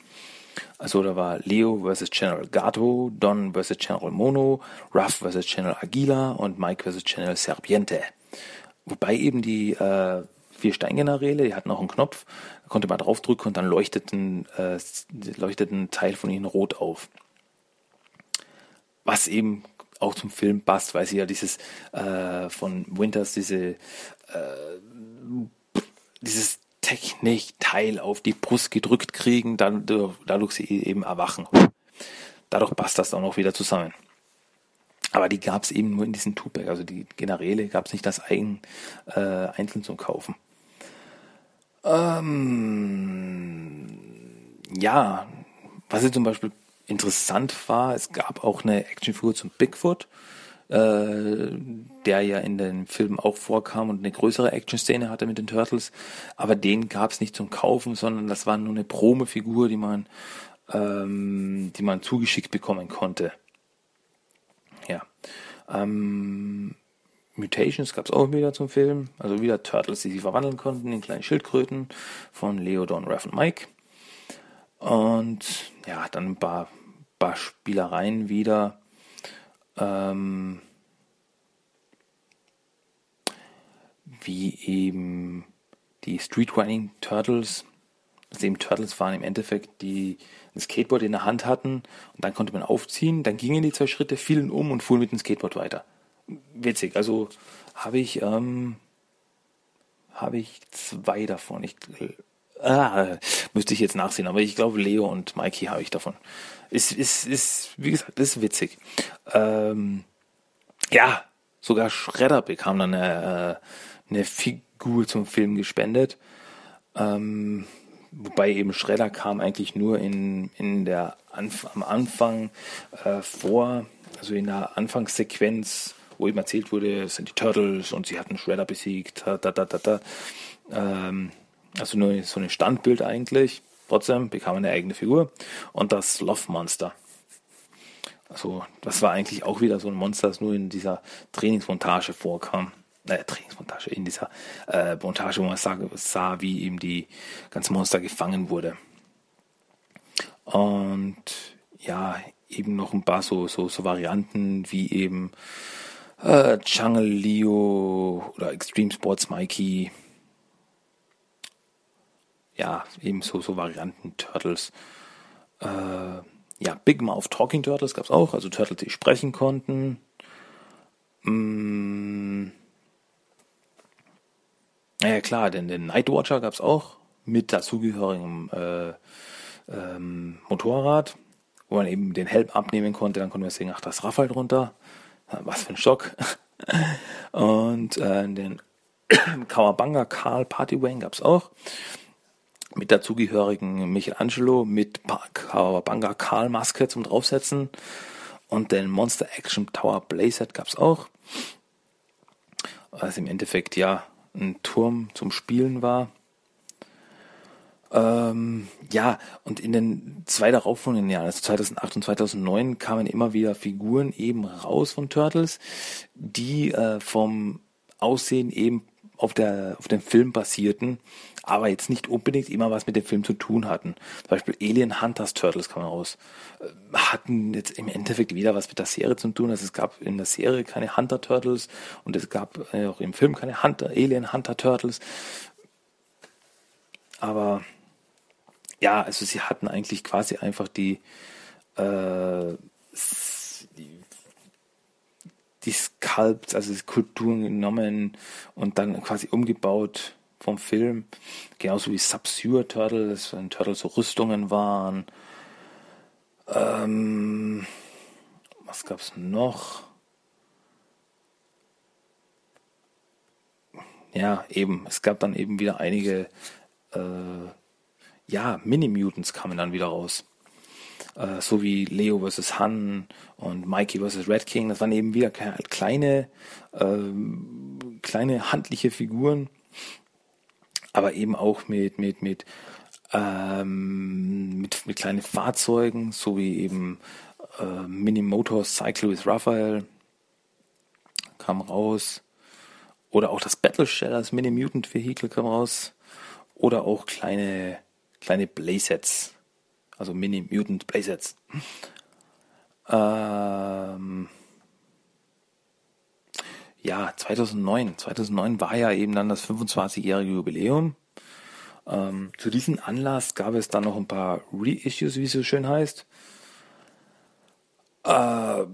Also da war Leo vs. General Gato, Don vs. General Mono, Ruff vs. General Aguila und Mike vs. General Serpiente. Wobei eben die äh, vier Steingeneräle, die hatten auch einen Knopf, da konnte man draufdrücken und dann leuchteten, äh, leuchteten Teil von ihnen rot auf. Was eben auch zum Film passt, weil sie ja dieses äh, von Winters diese äh, dieses Technikteil auf die Brust gedrückt kriegen, dann, dadurch sie eben erwachen. Dadurch passt das auch noch wieder zusammen. Aber die gab es eben nur in diesem Tupac, also die Generäle gab es nicht das eigen, äh, einzeln zum Kaufen. Ähm, ja, was jetzt zum Beispiel interessant war, es gab auch eine Actionfigur zum Bigfoot, äh, der ja in den Filmen auch vorkam und eine größere Action-Szene hatte mit den Turtles. Aber den gab es nicht zum Kaufen, sondern das war nur eine Promo-Figur, die man, ähm, die man zugeschickt bekommen konnte. Ja. Ähm, Mutations gab es auch wieder zum Film, also wieder Turtles, die sich verwandeln konnten in kleine Schildkröten von Leo, Don, Raph und Mike. Und ja, dann ein paar, paar Spielereien wieder. Ähm, wie eben die Street Running Turtles. Also eben Turtles waren im Endeffekt, die ein Skateboard in der Hand hatten und dann konnte man aufziehen, dann gingen die zwei Schritte, fielen um und fuhren mit dem Skateboard weiter. Witzig, also habe ich, ähm, habe ich zwei davon. Ich, ah, müsste ich jetzt nachsehen, aber ich glaube Leo und Mikey habe ich davon. Ist, ist, ist, wie gesagt, ist witzig. Ähm, ja, sogar Shredder bekam dann eine, äh, eine Figur zum Film gespendet. Ähm, wobei eben Shredder kam eigentlich nur in, in der Anf am Anfang äh, vor, also in der Anfangssequenz, wo eben erzählt wurde, es sind die Turtles und sie hatten Shredder besiegt, da, da, da, da. Ähm, also nur so ein Standbild eigentlich. Trotzdem bekam er eine eigene Figur und das Love Monster. Also das war eigentlich auch wieder so ein Monster, das nur in dieser Trainingsmontage vorkam. Äh, Trainingsmontage, in dieser äh, Montage, wo man sah, sah, wie eben die ganze Monster gefangen wurde. Und ja, eben noch ein paar so, so, so Varianten wie eben äh, Jungle Leo oder Extreme Sports Mikey ja, eben so, Varianten Turtles. Äh, ja, Big Mouth Talking Turtles gab es auch, also Turtles, die sprechen konnten. Mm. Naja, klar, denn den Nightwatcher gab es auch mit dazugehörigem äh, ähm, Motorrad, wo man eben den Helm abnehmen konnte. Dann konnte man sehen, ach, das Raffal drunter. Was für ein Stock. Und äh, den Kawabanga Karl Partywang gab es auch mit dazugehörigen Michelangelo mit Kawabanga Karl Maske zum draufsetzen und den Monster Action Tower Playset gab es auch. Was im Endeffekt ja ein Turm zum Spielen war. Ähm, ja, und in den zwei darauffolgenden Jahren, also 2008 und 2009, kamen immer wieder Figuren eben raus von Turtles, die äh, vom Aussehen eben auf, der, auf dem Film basierten, aber jetzt nicht unbedingt immer was mit dem Film zu tun hatten. Zum Beispiel Alien Hunters Turtles kam raus. Äh, hatten jetzt im Endeffekt wieder was mit der Serie zu tun. Also es gab in der Serie keine Hunter Turtles und es gab äh, auch im Film keine Hunter, Alien Hunter Turtles. Aber ja, also sie hatten eigentlich quasi einfach die, äh, die die Sculpts, also die Skulpturen genommen und dann quasi umgebaut vom Film. Genauso wie Sub-Zero Turtles, wenn Turtles so Rüstungen waren. Ähm, was gab's noch? Ja, eben. Es gab dann eben wieder einige, äh, ja, Mini-Mutants kamen dann wieder raus äh, so wie Leo vs. Han und Mikey vs. Red King. Das waren eben wieder kleine, äh, kleine handliche Figuren, aber eben auch mit, mit, mit, ähm, mit, mit kleinen Fahrzeugen, so wie eben äh, Mini Motor Cycle with Raphael kam raus. Oder auch das Battle Shell, das Mini Mutant Vehicle kam raus. Oder auch kleine, kleine Playsets also Mini Mutant Playsets. Ähm, ja, 2009. 2009 war ja eben dann das 25-jährige Jubiläum. Ähm, zu diesem Anlass gab es dann noch ein paar Reissues, wie es so schön heißt. Äh,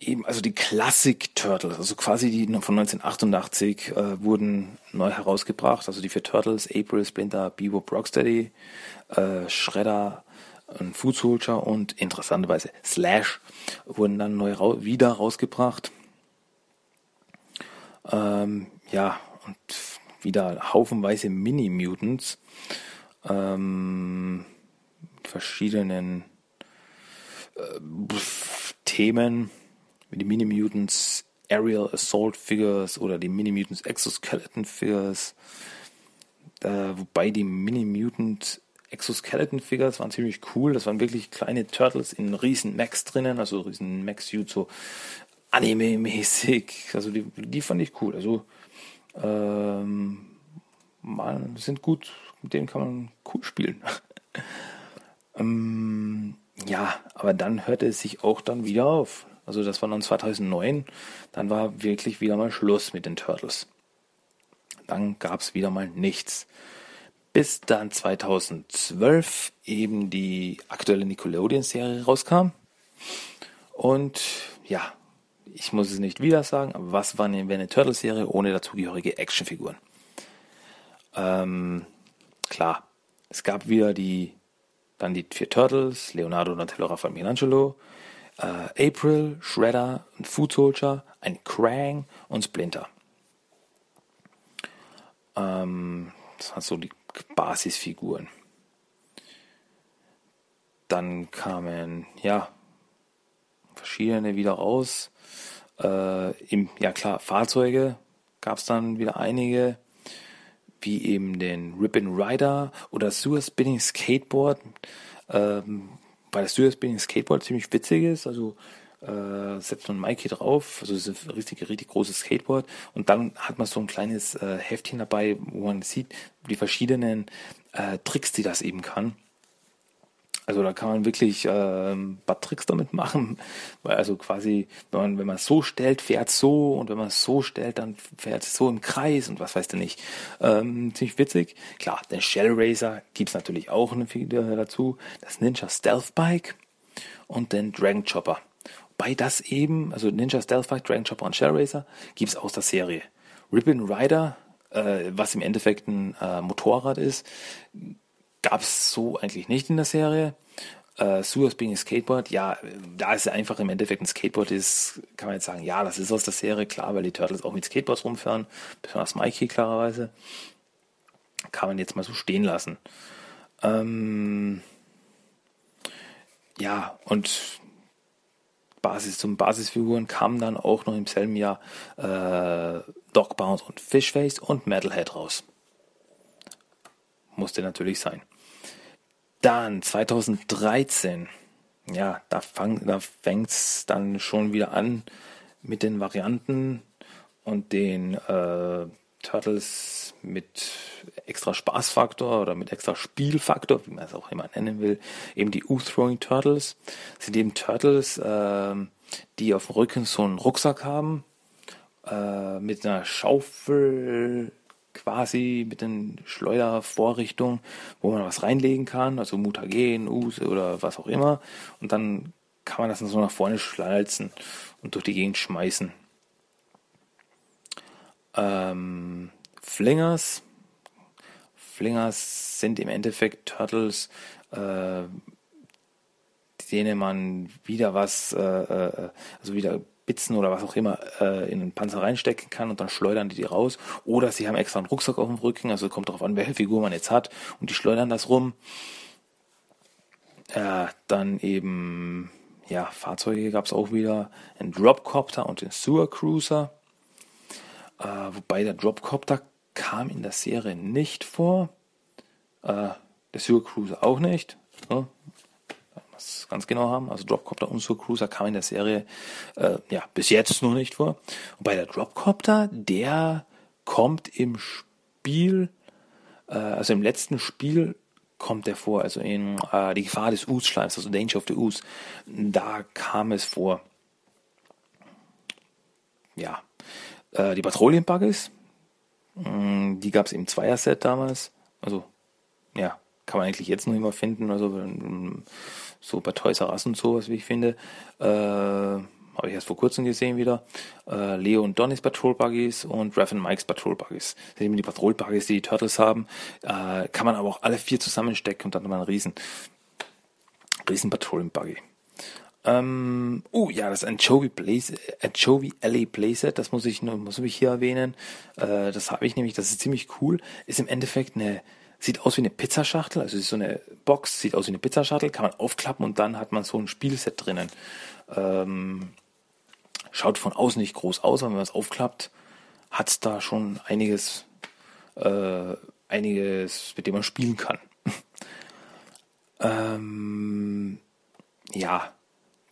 eben, also die Classic Turtles, also quasi die von 1988 äh, wurden neu herausgebracht. Also die vier Turtles, April, Splinter, Bebop, Rocksteady, äh, Shredder, Food Soldier und interessanterweise Slash wurden dann neu ra wieder rausgebracht. Ähm, ja, und wieder haufenweise Mini-Mutants. Ähm, verschiedenen äh, Themen, wie die Mini-Mutants Aerial Assault Figures oder die Mini-Mutants Exoskeleton Figures. Äh, wobei die Mini-Mutant Exoskeleton Figures waren ziemlich cool. Das waren wirklich kleine Turtles in riesen Max drinnen, also riesen Max-Suit, so Anime-mäßig. Also die, die fand ich cool. Also ähm, man, sind gut, mit denen kann man cool spielen. ähm, ja, aber dann hörte es sich auch dann wieder auf. Also das war dann 2009. Dann war wirklich wieder mal Schluss mit den Turtles. Dann gab es wieder mal nichts. Bis dann 2012 eben die aktuelle Nickelodeon-Serie rauskam. Und ja, ich muss es nicht wieder sagen, aber was war eine, eine Turtles-Serie ohne dazugehörige Actionfiguren? Ähm, klar, es gab wieder die, dann die vier Turtles, Leonardo, Donatello, Raphael, Michelangelo, äh, April, Shredder, ein Food Soldier, ein Krang und Splinter. Ähm, das waren so die Basisfiguren. Dann kamen, ja, verschiedene wieder raus. Äh, im, ja klar, Fahrzeuge gab es dann wieder einige, wie eben den Ribbon Rider oder Sewer Spinning Skateboard. Ähm, weil das Sewer Spinning Skateboard ziemlich witzig ist, also äh, setzt man Mikey drauf, also es ist ein richtig, richtig großes Skateboard und dann hat man so ein kleines äh, Heftchen dabei, wo man sieht, die verschiedenen äh, Tricks, die das eben kann. Also da kann man wirklich äh, ein paar Tricks damit machen, weil also quasi, wenn man wenn man so stellt, fährt so und wenn man es so stellt, dann fährt es so im Kreis und was weiß du nicht. Ähm, ziemlich witzig. Klar, den Shell Racer gibt's natürlich auch eine Figur dazu, das Ninja Stealth Bike und den Dragon Chopper. Bei das eben, also Ninja Stealth Bike, Dragon Chopper und Shell Racer, gibt's aus der Serie. Ribbon Rider, äh, was im Endeffekt ein äh, Motorrad ist, gab es so eigentlich nicht in der Serie. Äh, Suas Being Skateboard, ja, da es einfach im Endeffekt ein Skateboard ist, kann man jetzt sagen, ja, das ist aus der Serie, klar, weil die Turtles auch mit Skateboards rumfahren, besonders Mikey klarerweise. Kann man jetzt mal so stehen lassen. Ähm, ja, und Basis zum Basisfiguren kamen dann auch noch im selben Jahr äh, Dogbound und Fishface und Metalhead raus. Musste natürlich sein. Dann 2013, ja, da, fang, da fängt es dann schon wieder an mit den Varianten und den äh, Turtles mit extra Spaßfaktor oder mit extra Spielfaktor, wie man es auch immer nennen will, eben die U-Throwing Turtles. Das sind eben Turtles, äh, die auf dem Rücken so einen Rucksack haben, äh, mit einer Schaufel quasi mit den Schleudervorrichtungen, wo man was reinlegen kann, also Mutagen, Use oder was auch immer. Und dann kann man das so nach vorne schlalzen und durch die Gegend schmeißen. Ähm, Flingers. Flingers sind im Endeffekt Turtles, äh, denen man wieder was, äh, äh also wieder Bitzen oder was auch immer äh, in den Panzer reinstecken kann und dann schleudern die die raus. Oder sie haben extra einen Rucksack auf dem Rücken, also kommt darauf an, welche Figur man jetzt hat und die schleudern das rum. Äh, dann eben, ja, Fahrzeuge gab es auch wieder, einen Dropcopter und den Sewer Cruiser. Äh, wobei der Dropcopter kam in der Serie nicht vor. Äh, der Sewer Cruiser auch nicht. Ja, es ganz genau haben. Also Dropcopter und Soul Cruiser kam in der Serie äh, ja bis jetzt noch nicht vor. Und bei der Dropcopter, der kommt im Spiel, äh, also im letzten Spiel kommt der vor, also in äh, die Gefahr des Us-Schleims, also Danger of the Us. Da kam es vor. Ja, äh, die Patrouillen-Buggies, mm, die gab es im Zweier-Set damals. Also, ja, kann man eigentlich jetzt noch immer finden, also so bei Toys R Us und sowas, wie ich finde. Äh, habe ich erst vor kurzem gesehen wieder. Äh, Leo und Donny's Patrol Buggies und Rev und Mike's Patrol Buggies. Das sind eben die Patrol Buggies, die die Turtles haben. Äh, kann man aber auch alle vier zusammenstecken und dann mal einen riesen, riesen Patrol Buggy. Ähm, oh ja, das Anchovy Blaze, Anchovy Alley Playset, das muss ich, muss ich hier erwähnen. Äh, das habe ich nämlich, das ist ziemlich cool. Ist im Endeffekt eine, sieht aus wie eine Pizzaschachtel, also ist so eine Box, sieht aus wie eine Pizzaschachtel, kann man aufklappen und dann hat man so ein Spielset drinnen. Ähm, Schaut von außen nicht groß aus, aber wenn man es aufklappt, hat es da schon einiges, äh, einiges, mit dem man spielen kann. ähm, ja,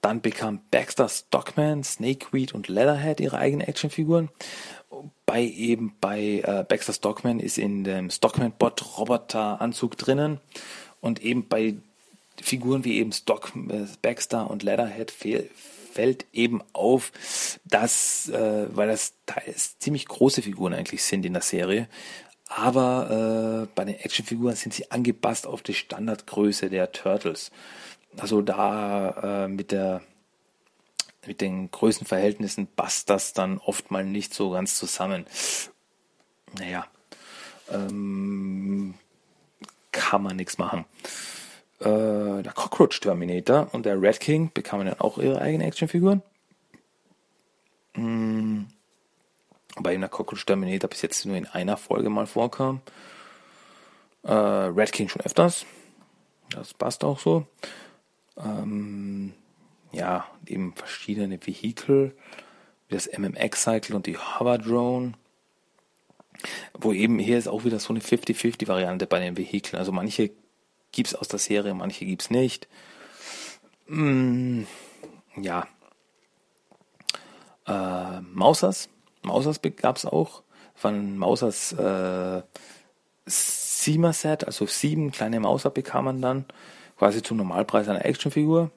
dann bekam Baxter Stockman, Snakeweed und Leatherhead ihre eigenen Actionfiguren. Bei eben bei äh, Baxter Stockman ist in dem Stockman-Bot Roboter-Anzug drinnen und eben bei Figuren wie eben Stock, äh, Baxter und Leatherhead fehl, fällt eben auf, dass, äh, weil das teils ziemlich große Figuren eigentlich sind in der Serie, aber äh, bei den Actionfiguren sind sie angepasst auf die Standardgröße der Turtles. Also da äh, mit der mit den Größenverhältnissen passt das dann oft mal nicht so ganz zusammen. Naja, ähm, kann man nichts machen äh, der Cockroach Terminator und der Red King bekamen dann auch ihre eigenen Actionfiguren. Mhm. Bei der Cockroach Terminator bis jetzt nur in einer Folge mal vorkam. Äh, Red King schon öfters. Das passt auch so. Ähm, ja, eben verschiedene Vehikel, wie das MMX-Cycle und die Hover Drone. Wo eben hier ist auch wieder so eine 50-50-Variante bei den Vehikeln. Also manche gibt's aus der Serie, manche gibt's nicht. Mm, ja. Äh, Mausers. Mausers gab's auch. Von Mausers äh, Siemer-Set, also sieben kleine Mauser bekam man dann. Quasi zum Normalpreis einer Actionfigur.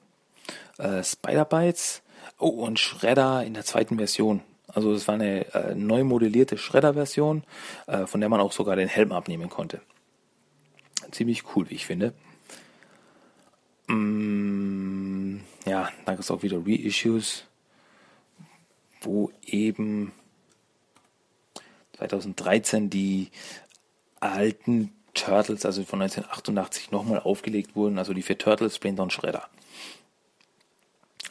Äh, Spider-Bites. Oh, und Shredder in der zweiten Version. Also es war eine äh, neu modellierte Shredder-Version, äh, von der man auch sogar den Helm abnehmen konnte ziemlich cool, wie ich finde. Mm, ja, da gibt es auch wieder Reissues, wo eben 2013 die alten Turtles, also von 1988, nochmal aufgelegt wurden. Also die vier Turtles, Splinter und Shredder.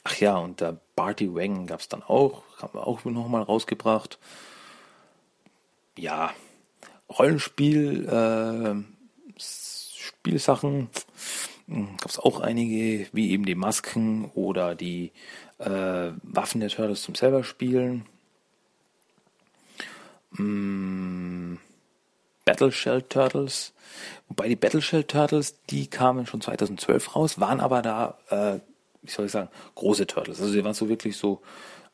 Ach ja, und der Barty Wang gab es dann auch, haben wir auch nochmal rausgebracht. Ja, Rollenspiel, äh, Spielsachen hm, gab es auch einige, wie eben die Masken oder die äh, Waffen der Turtles zum selber spielen. Mm, Battle Shell Turtles. Wobei die Battle Shell Turtles, die kamen schon 2012 raus, waren aber da, äh, wie soll ich sagen, große Turtles. Also die waren so wirklich so,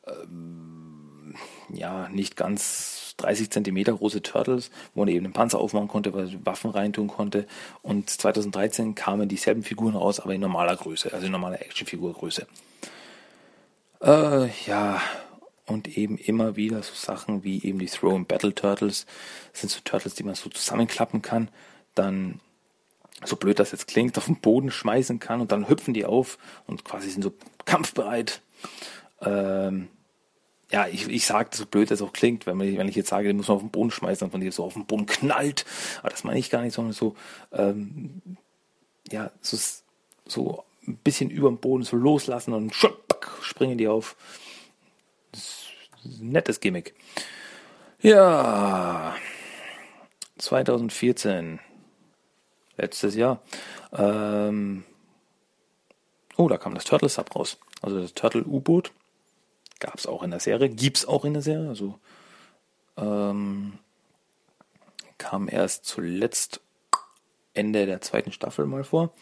ähm, ja, nicht ganz 30 Zentimeter große Turtles, wo man eben den Panzer aufmachen konnte, weil man Waffen reintun konnte. Und 2013 kamen dieselben Figuren raus, aber in normaler Größe, also in normaler Actionfigurgröße. Äh, ja, und eben immer wieder so Sachen wie eben die Throw and Battle Turtles. Das sind so Turtles, die man so zusammenklappen kann, dann so blöd das jetzt klingt, auf den Boden schmeißen kann und dann hüpfen die auf und quasi sind so kampfbereit. Ähm, ja, ich, ich sage so blöd das auch klingt, wenn, man, wenn ich jetzt sage, den muss man auf den Boden schmeißen und von dir so auf den Boden knallt. Aber das meine ich gar nicht, sondern so, ähm, ja, so, so ein bisschen über dem Boden so loslassen und springen die auf. Das ist ein nettes Gimmick. Ja, 2014, letztes Jahr. Ähm, oh, da kam das Turtle Sub raus. Also das Turtle U-Boot Gab es auch in der Serie, gibt es auch in der Serie. Also ähm, kam erst zuletzt Ende der zweiten Staffel mal vor.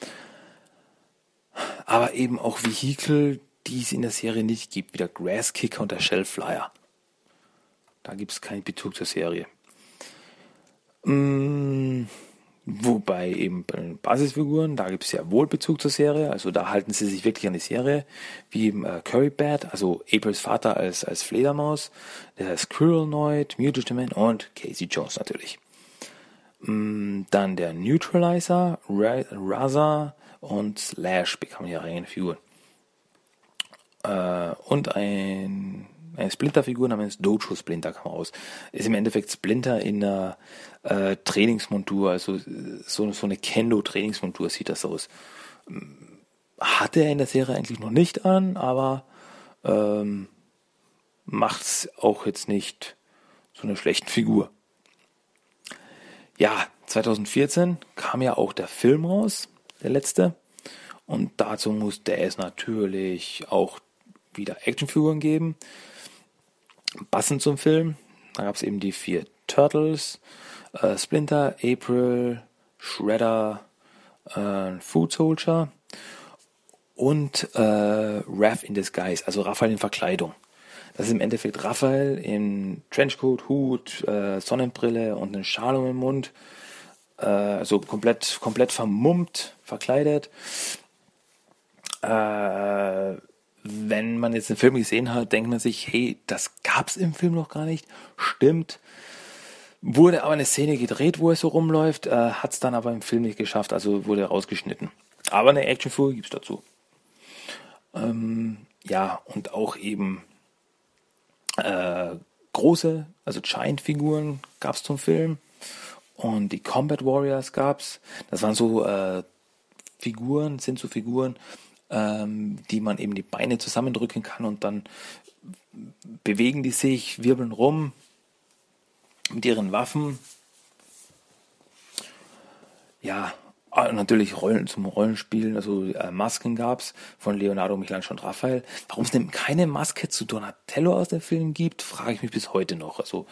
Aber eben auch Vehikel, die es in der Serie nicht gibt, wie der Grasskicker und der Shellflyer. Da gibt es keinen Bezug zur Serie. Mm, Wobei eben bei den Basisfiguren, da gibt es ja wohl Bezug zur Serie, also da halten sie sich wirklich an die Serie, wie eben äh, Curry Bat, also Aprils Vater als, als Fledermaus, der Squirrelnoid, Mutagen und Casey Jones natürlich. Mm, dann der Neutralizer, Raza und Slash bekamen hier eigene Figuren. Äh, und ein eine Splinter-Figur namens Dojo Splinter kam raus. Ist im Endeffekt Splinter in einer äh, Trainingsmontur, also so, so eine Kendo-Trainingsmontur sieht das aus. Hatte er in der Serie eigentlich noch nicht an, aber ähm, macht's auch jetzt nicht so eine schlechte Figur. Ja, 2014 kam ja auch der Film raus, der letzte. Und dazu musste es natürlich auch wieder Actionfiguren geben. Passend zum Film, da gab es eben die vier Turtles, äh, Splinter, April, Shredder, äh, Food Soldier und äh, Raph in Disguise, also Raphael in Verkleidung. Das ist im Endeffekt Raphael in Trenchcoat, Hut, äh, Sonnenbrille und einen Schal um den Mund. Äh, also komplett, komplett vermummt, verkleidet. Äh, wenn man jetzt den Film gesehen hat, denkt man sich, hey, das gab's im Film noch gar nicht. Stimmt. Wurde aber eine Szene gedreht, wo er so rumläuft, äh, hat's dann aber im Film nicht geschafft, also wurde rausgeschnitten. Aber eine Actionfigur gibt's dazu. Ähm, ja, und auch eben äh, große, also Giant-Figuren gab's zum Film. Und die Combat Warriors gab's. Das waren so äh, Figuren, sind so Figuren, ähm, die man eben die Beine zusammendrücken kann und dann bewegen die sich, wirbeln rum mit ihren Waffen. Ja, ah, natürlich Rollen zum Rollenspielen, also äh, Masken gab's von Leonardo, Michelangelo und Raphael. Warum es denn keine Maske zu Donatello aus dem Film gibt, frage ich mich bis heute noch. Also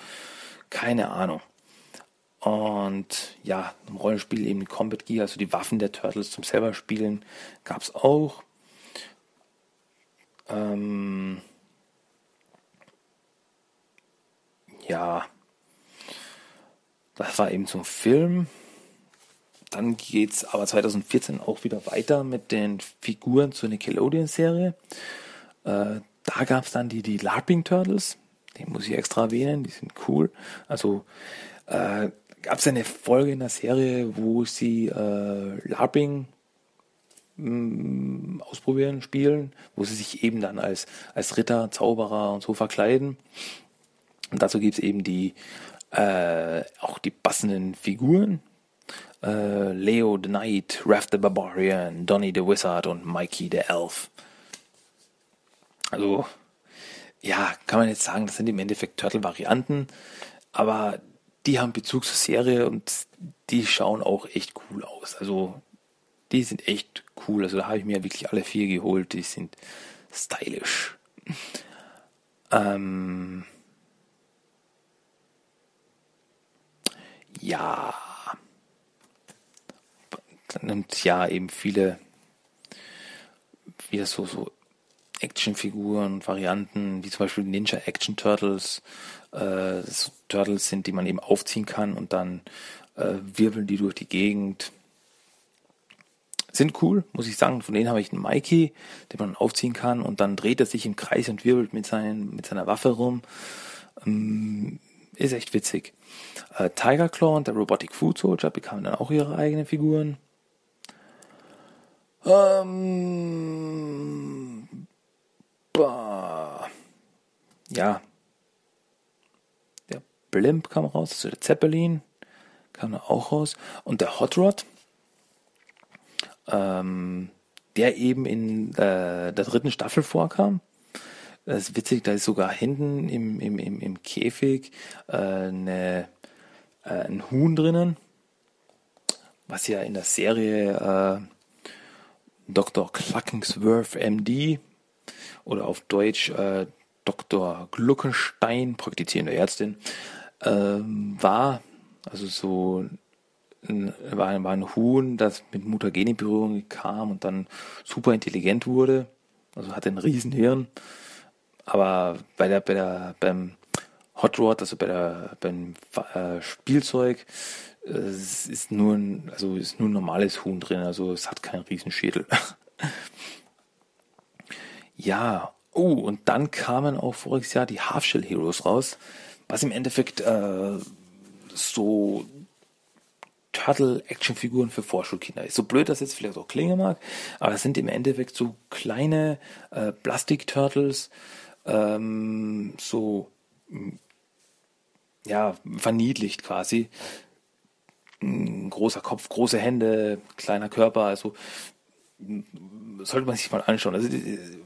keine Ahnung. Und ja, im Rollenspiel eben Combat Gear, also die Waffen der Turtles zum selber spielen, gab es auch. Ähm ja, das war eben zum Film. Dann geht's aber 2014 auch wieder weiter mit den Figuren zur Nickelodeon-Serie. Äh, da gab's dann die, die LARPing Turtles. Die muss ich extra erwähnen, die sind cool. Also äh, gab es eine Folge in der Serie, wo sie äh, LARPing mm, ausprobieren, spielen, wo sie sich eben dann als, als Ritter, Zauberer und so verkleiden. Und dazu gibt es eben die äh, auch die passenden Figuren. Äh, Leo the Knight, Raph the Barbarian, Donny the Wizard und Mikey the Elf. Also, ja, kann man jetzt sagen, das sind im Endeffekt Turtle-Varianten, aber die haben Bezug zur Serie und die schauen auch echt cool aus. Also die sind echt cool. Also da habe ich mir wirklich alle vier geholt. Die sind stylisch. Ähm ja. Dann nimmt ja eben viele wieder so, so Actionfiguren und Varianten, wie zum Beispiel Ninja Action Turtles, äh, Turtles sind, die man eben aufziehen kann und dann äh, wirbeln die durch die Gegend. Sind cool, muss ich sagen. Von denen habe ich einen Mikey, den man aufziehen kann und dann dreht er sich im Kreis und wirbelt mit, seinen, mit seiner Waffe rum. Ähm, ist echt witzig. Äh, Tiger Claw und der Robotic Food Soldier bekamen dann auch ihre eigenen Figuren. Ähm. Ja, Blimp kam raus, also der Zeppelin kam da auch raus. Und der Hot Rod, ähm, der eben in äh, der dritten Staffel vorkam. Das ist witzig, da ist sogar hinten im, im, im, im Käfig äh, eine, äh, ein Huhn drinnen, was ja in der Serie äh, Dr. Cluckingsworth MD oder auf Deutsch äh, Dr. Gluckenstein, praktizierende Ärztin, ähm, war, also so ein, war, war ein Huhn, das mit Mutagene Berührung kam und dann super intelligent wurde, also hatte ein Riesenhirn, aber bei der, bei der, beim Hot Rod, also bei der, beim äh, Spielzeug, es ist nur ein, also ist nur ein normales Huhn drin, also es hat keinen Riesenschädel. ja, oh, und dann kamen auch voriges Jahr die Half-Shell Heroes raus, was im Endeffekt äh, so Turtle-Actionfiguren für Vorschulkinder ist. So blöd das jetzt vielleicht auch klingen mag, aber es sind im Endeffekt so kleine äh, Plastik-Turtles, ähm, so ja, verniedlicht quasi. Ein großer Kopf, große Hände, kleiner Körper, also sollte man sich mal anschauen. Also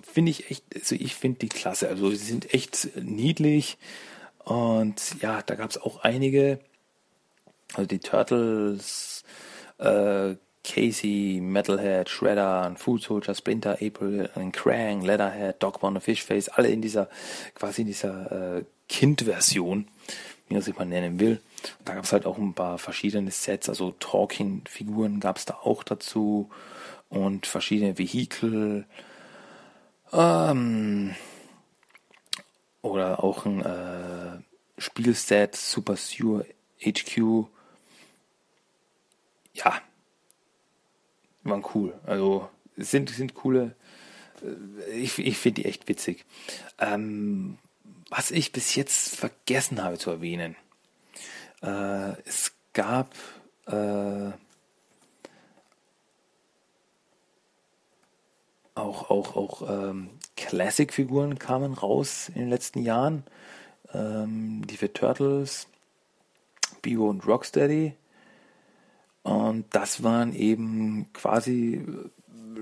finde ich echt, also ich finde die klasse. Also sie sind echt niedlich und ja, da gab es auch einige. Also die Turtles, äh, Casey, Metalhead, Shredder, Food Soldier, Splinter, April, Krang, Leatherhead, Dogman, Fishface, alle in dieser, quasi in dieser äh, Kind-Version wie man sich mal nennen will. da gab es halt auch ein paar verschiedene Sets, also Talking-Figuren gab es da auch dazu und verschiedene Vehikel. Ähm, oder auch ein äh, Spielset, Super Sewer HQ. Ja, waren cool. Also sind, sind coole. Äh, ich, ich finde die echt witzig. Ähm, was ich bis jetzt vergessen habe zu erwähnen. Äh, es gab äh, auch, auch, auch ähm, Classic-Figuren kamen raus in den letzten Jahren. Ähm, die für Turtles, Bio und Rocksteady. Und das waren eben quasi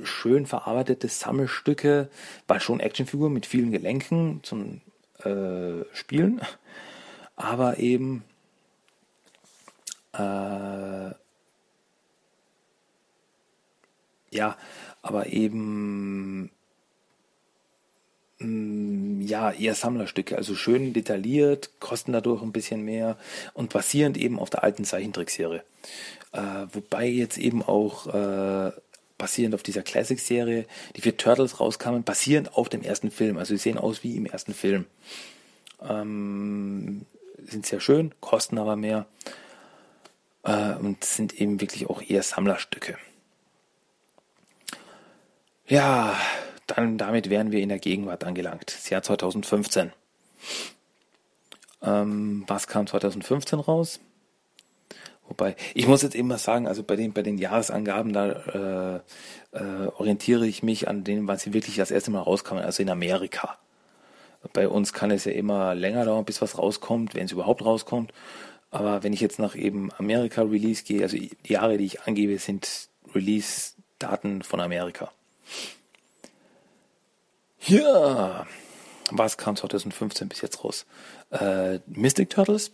schön verarbeitete Sammelstücke, war schon Actionfiguren mit vielen Gelenken zum äh, spielen, aber eben äh, ja, aber eben mm, ja eher Sammlerstücke, also schön detailliert, kosten dadurch ein bisschen mehr und basierend eben auf der alten Zeichentrickserie. Äh, wobei jetzt eben auch äh, basierend auf dieser Classic-Serie, die vier Turtles rauskamen, basierend auf dem ersten Film. Also sie sehen aus wie im ersten Film. Ähm, sind sehr schön, kosten aber mehr äh, und sind eben wirklich auch eher Sammlerstücke. Ja, dann damit wären wir in der Gegenwart angelangt. Das Jahr 2015. Ähm, was kam 2015 raus? Wobei, ich muss jetzt immer sagen, also bei den, bei den Jahresangaben, da äh, äh, orientiere ich mich an dem, was sie wirklich das erste Mal rauskamen, also in Amerika. Bei uns kann es ja immer länger dauern, bis was rauskommt, wenn es überhaupt rauskommt. Aber wenn ich jetzt nach eben Amerika Release gehe, also die Jahre, die ich angebe, sind Release-Daten von Amerika. Ja, was kam 2015 bis jetzt raus? Äh, Mystic Turtles,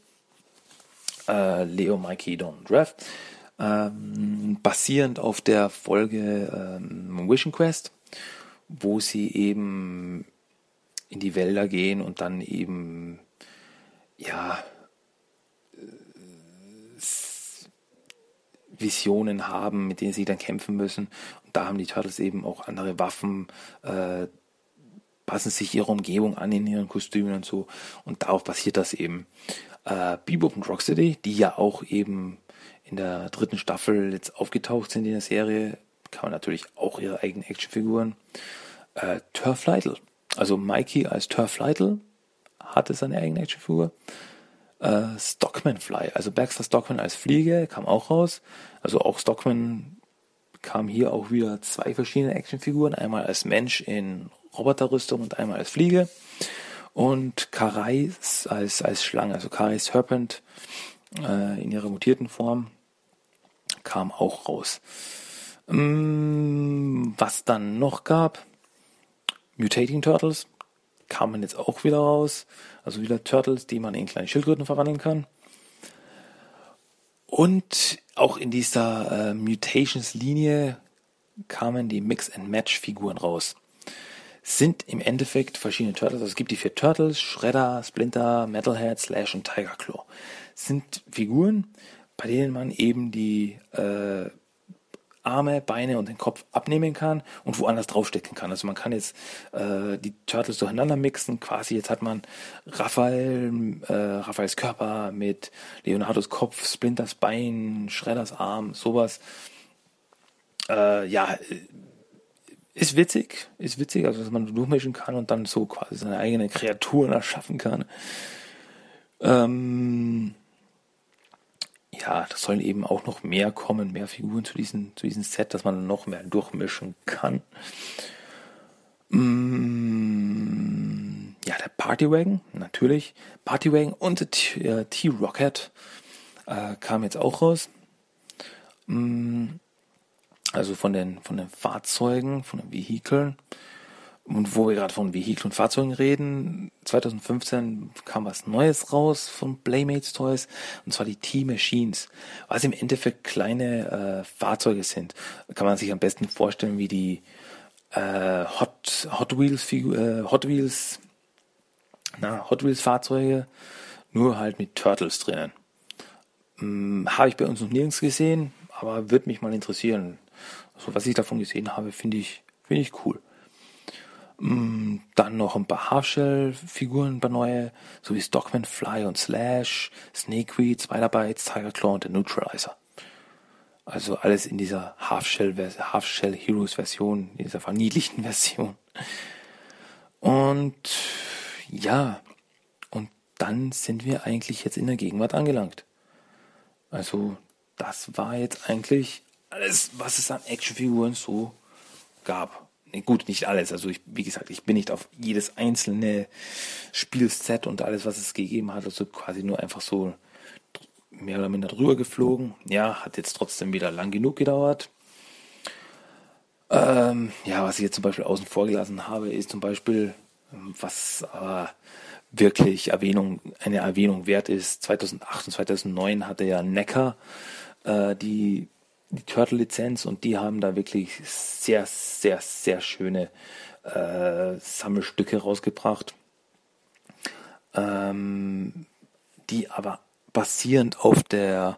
äh, Leo, Mikey, Don, Draft, ähm, basierend auf der Folge ähm, Vision Quest, wo sie eben in die Wälder gehen und dann eben ja Visionen haben, mit denen sie dann kämpfen müssen. Und da haben die Turtles eben auch andere Waffen, äh, passen sich ihre Umgebung an in ihren Kostümen und so. Und darauf basiert das eben äh, Bebop und Rocksteady, die ja auch eben in der dritten Staffel jetzt aufgetaucht sind in der Serie, kann man natürlich auch ihre eigenen Actionfiguren. Äh, Turf Lytle, also Mikey als Turf Lytle hatte seine eigene Actionfigur. Äh, Stockman Fly, also Baxter Stockman als Fliege kam auch raus. Also auch Stockman kam hier auch wieder zwei verschiedene Actionfiguren, einmal als Mensch in Roboterrüstung und einmal als Fliege und Karais als, als Schlange, also Karai Serpent äh, in ihrer mutierten Form kam auch raus. Ähm, was dann noch gab, Mutating Turtles kamen jetzt auch wieder raus. Also wieder Turtles, die man in kleine Schildkröten verwandeln kann. Und auch in dieser äh, Mutations-Linie kamen die Mix-and-Match-Figuren raus sind im Endeffekt verschiedene Turtles. Also es gibt die vier Turtles, Shredder, Splinter, Metalhead, Slash und Tiger Claw. sind Figuren, bei denen man eben die äh, Arme, Beine und den Kopf abnehmen kann und woanders draufstecken kann. Also man kann jetzt äh, die Turtles durcheinander mixen. Quasi jetzt hat man Raphael, äh, Raphaels Körper mit Leonardos Kopf, Splinters Bein, Shredders Arm, sowas. Äh, ja, ist witzig, ist witzig, also dass man durchmischen kann und dann so quasi seine eigenen Kreaturen erschaffen kann. Ähm, ja, das sollen eben auch noch mehr kommen, mehr Figuren zu diesem, zu diesem Set, dass man noch mehr durchmischen kann. Mm, ja, der Partywagon, natürlich. Partywagon und T-Rocket äh, kam jetzt auch raus. Mm, also von den, von den Fahrzeugen, von den Vehikeln. Und wo wir gerade von Vehikeln und Fahrzeugen reden, 2015 kam was Neues raus von Playmates Toys, und zwar die T-Machines, was im Endeffekt kleine äh, Fahrzeuge sind. Kann man sich am besten vorstellen wie die äh, Hot, Hot Wheels, äh, Hot Wheels, na, Hot Wheels Fahrzeuge, nur halt mit Turtles drinnen. Hm, Habe ich bei uns noch nirgends gesehen, aber würde mich mal interessieren. Also was ich davon gesehen habe, finde ich, finde ich cool. Mm, dann noch ein paar Half-Shell-Figuren, ein paar neue, so wie Stockman Fly und Slash, Snakeweed, Spider-Bites, Tiger und der Neutralizer. Also alles in dieser Half-Shell, Half-Shell Heroes Version, in dieser verniedlichten Version. Und ja, und dann sind wir eigentlich jetzt in der Gegenwart angelangt. Also das war jetzt eigentlich alles, was es an Actionfiguren so gab gut, nicht alles. Also ich, wie gesagt, ich bin nicht auf jedes einzelne Spielset und alles, was es gegeben hat, also quasi nur einfach so mehr oder minder drüber geflogen. Ja, hat jetzt trotzdem wieder lang genug gedauert. Ähm, ja, was ich jetzt zum Beispiel außen vor gelassen habe, ist zum Beispiel, was äh, wirklich Erwähnung, eine Erwähnung wert ist. 2008 und 2009 hatte ja Necker äh, die die Turtle-Lizenz und die haben da wirklich sehr, sehr, sehr schöne äh, Sammelstücke rausgebracht, ähm, die aber basierend auf der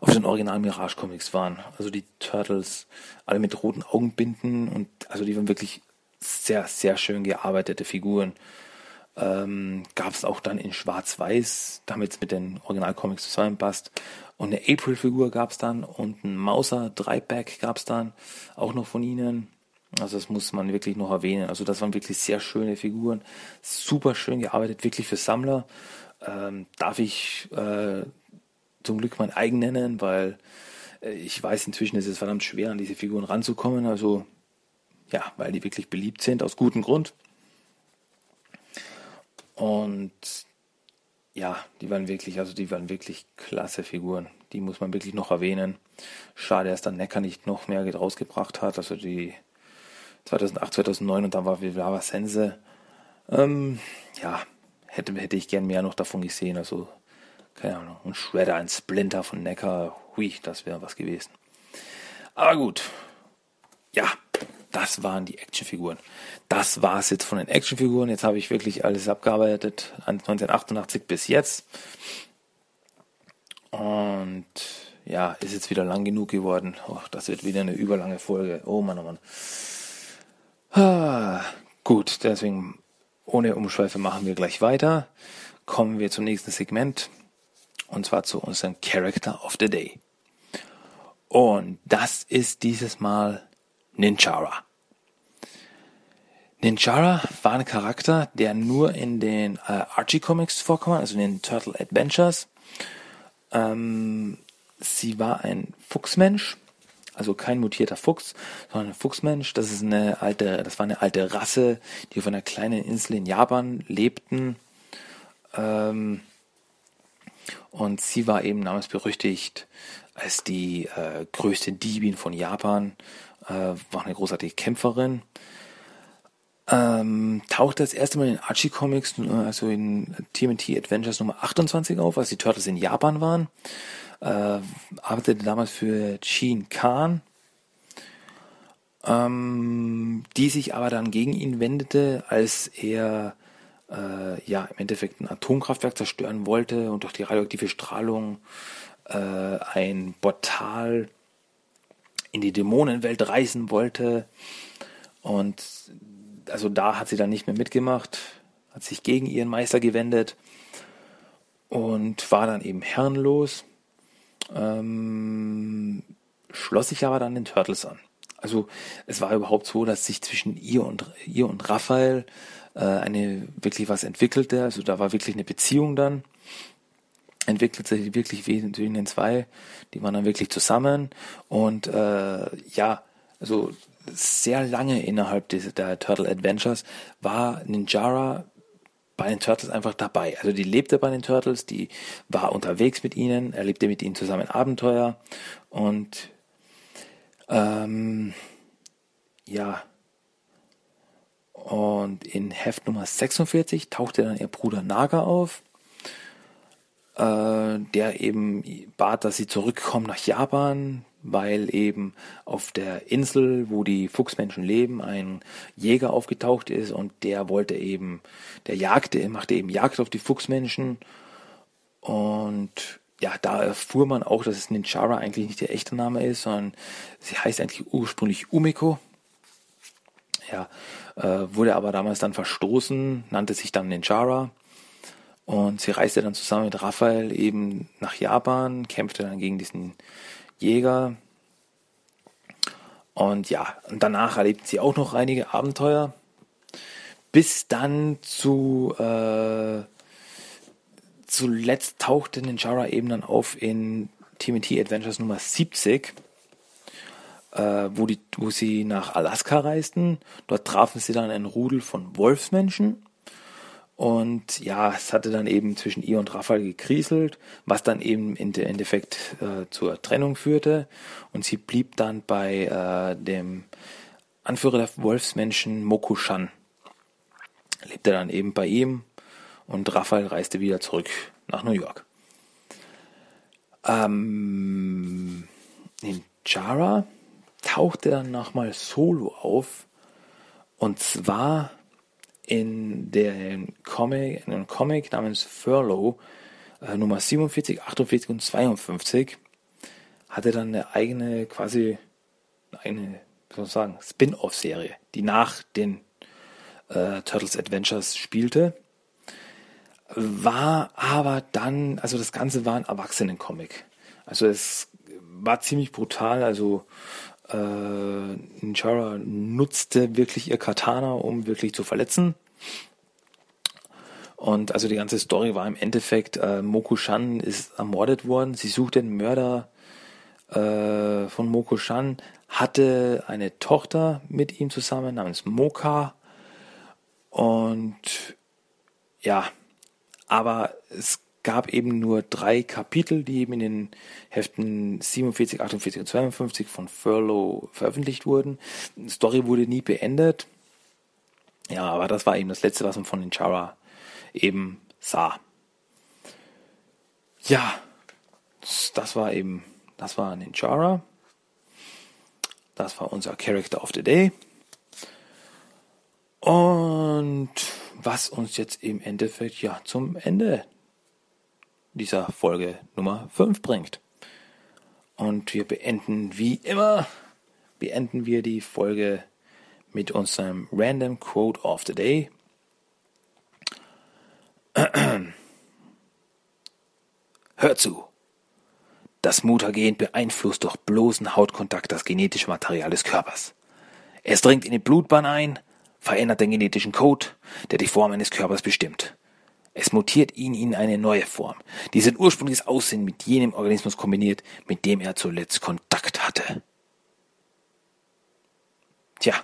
auf den Original Mirage Comics waren. Also die Turtles alle mit roten Augenbinden und also die waren wirklich sehr, sehr schön gearbeitete Figuren. Ähm, Gab es auch dann in Schwarz-Weiß, damit es mit den Original-Comics zusammenpasst. Und eine April-Figur gab es dann und ein Mauser Dreipack gab es dann auch noch von ihnen. Also das muss man wirklich noch erwähnen. Also das waren wirklich sehr schöne Figuren, super schön gearbeitet, wirklich für Sammler. Ähm, darf ich äh, zum Glück mein eigen nennen, weil äh, ich weiß inzwischen ist es verdammt schwer, an diese Figuren ranzukommen. Also ja, weil die wirklich beliebt sind, aus gutem Grund. Und ja, die waren wirklich, also die waren wirklich klasse Figuren. Die muss man wirklich noch erwähnen. Schade, dass dann Necker nicht noch mehr rausgebracht hat. Also die 2008, 2009 und dann war Viva Sense. Ähm, ja, hätte, hätte ich gern mehr noch davon gesehen. Also, keine Ahnung, ein Shredder, ein Splinter von Necker. Hui, das wäre was gewesen. Aber gut. Ja, das waren die Actionfiguren. Das war es jetzt von den Actionfiguren. Jetzt habe ich wirklich alles abgearbeitet, 1988 bis jetzt. Und ja, ist jetzt wieder lang genug geworden. Oh, das wird wieder eine überlange Folge. Oh Mann, oh Mann. Ah, gut, deswegen ohne Umschweife machen wir gleich weiter. Kommen wir zum nächsten Segment. Und zwar zu unserem Character of the Day. Und das ist dieses Mal Ninjara. Ninjara war ein Charakter, der nur in den äh, Archie Comics vorkam, also in den Turtle Adventures. Ähm, sie war ein Fuchsmensch, also kein mutierter Fuchs, sondern ein Fuchsmensch. Das ist eine alte, das war eine alte Rasse, die auf einer kleinen Insel in Japan lebten. Ähm, und sie war eben namensberüchtigt als die äh, größte Diebin von Japan äh, war eine großartige Kämpferin. Ähm, tauchte das erste Mal in Archie Comics, also in TMT Adventures Nummer 28 auf, als die Turtles in Japan waren. Äh, arbeitete damals für Sheen Khan, ähm, die sich aber dann gegen ihn wendete, als er äh, ja im Endeffekt ein Atomkraftwerk zerstören wollte und durch die radioaktive Strahlung äh, ein Portal in die Dämonenwelt reisen wollte. Und also da hat sie dann nicht mehr mitgemacht, hat sich gegen ihren Meister gewendet und war dann eben herrenlos. Ähm, schloss sich aber dann den Turtles an. Also es war überhaupt so, dass sich zwischen ihr und ihr und Raphael äh, eine wirklich was entwickelte. Also da war wirklich eine Beziehung dann entwickelte sich wirklich zwischen den zwei. Die waren dann wirklich zusammen und äh, ja, also sehr lange innerhalb dieser, der Turtle Adventures war Ninjara bei den Turtles einfach dabei. Also die lebte bei den Turtles, die war unterwegs mit ihnen, erlebte mit ihnen zusammen Abenteuer und ähm, ja. Und in Heft Nummer 46 tauchte dann ihr Bruder Naga auf, äh, der eben bat, dass sie zurückkommen nach Japan, weil eben auf der Insel, wo die Fuchsmenschen leben, ein Jäger aufgetaucht ist und der wollte eben, der jagte, machte eben Jagd auf die Fuchsmenschen und ja, da erfuhr man auch, dass es Ninjara eigentlich nicht der echte Name ist, sondern sie heißt eigentlich ursprünglich Umiko. Ja, äh, wurde aber damals dann verstoßen, nannte sich dann Ninjara. Und sie reiste dann zusammen mit Raphael eben nach Japan, kämpfte dann gegen diesen Jäger. Und ja, und danach erlebten sie auch noch einige Abenteuer, bis dann zu äh, zuletzt tauchte Ninjara eben dann auf in TMT Adventures Nummer 70, äh, wo, die, wo sie nach Alaska reisten. Dort trafen sie dann ein Rudel von Wolfsmenschen und ja, es hatte dann eben zwischen ihr und Raphael gekriselt, was dann eben im Endeffekt äh, zur Trennung führte. Und sie blieb dann bei äh, dem Anführer der Wolfsmenschen Mokushan. Lebte dann eben bei ihm und Raphael reiste wieder zurück nach New York. Ähm, Ninjara tauchte dann nochmal solo auf und zwar in der Comic, in einem Comic namens Furlough, äh, Nummer 47, 48 und 52, hatte dann eine eigene, quasi eine, wie soll ich sagen, Spin-off-Serie, die nach den äh, Turtles Adventures spielte. War aber dann, also das Ganze war ein Erwachsenen-Comic. Also es war ziemlich brutal, also äh, Ninjara nutzte wirklich ihr Katana, um wirklich zu verletzen. Und also die ganze Story war im Endeffekt, äh, Mokushan ist ermordet worden. Sie sucht den Mörder äh, von Mokushan, hatte eine Tochter mit ihm zusammen namens Moka. Und ja, aber es gab eben nur drei Kapitel, die eben in den Heften 47, 48 und 52 von Furlow veröffentlicht wurden. Die Story wurde nie beendet. Ja, aber das war eben das letzte, was man von Ninjara eben sah. Ja, das war eben, das war Ninjara. Das war unser Character of the Day. Und was uns jetzt im Endeffekt ja zum Ende dieser Folge Nummer 5 bringt. Und wir beenden wie immer, beenden wir die Folge mit unserem Random Quote of the Day. Hör zu. Das Mutagen beeinflusst durch bloßen Hautkontakt das genetische Material des Körpers. Es dringt in die Blutbahn ein, verändert den genetischen Code, der die Form eines Körpers bestimmt. Es mutiert ihn in eine neue Form, die sein ursprüngliches Aussehen mit jenem Organismus kombiniert, mit dem er zuletzt Kontakt hatte. Tja.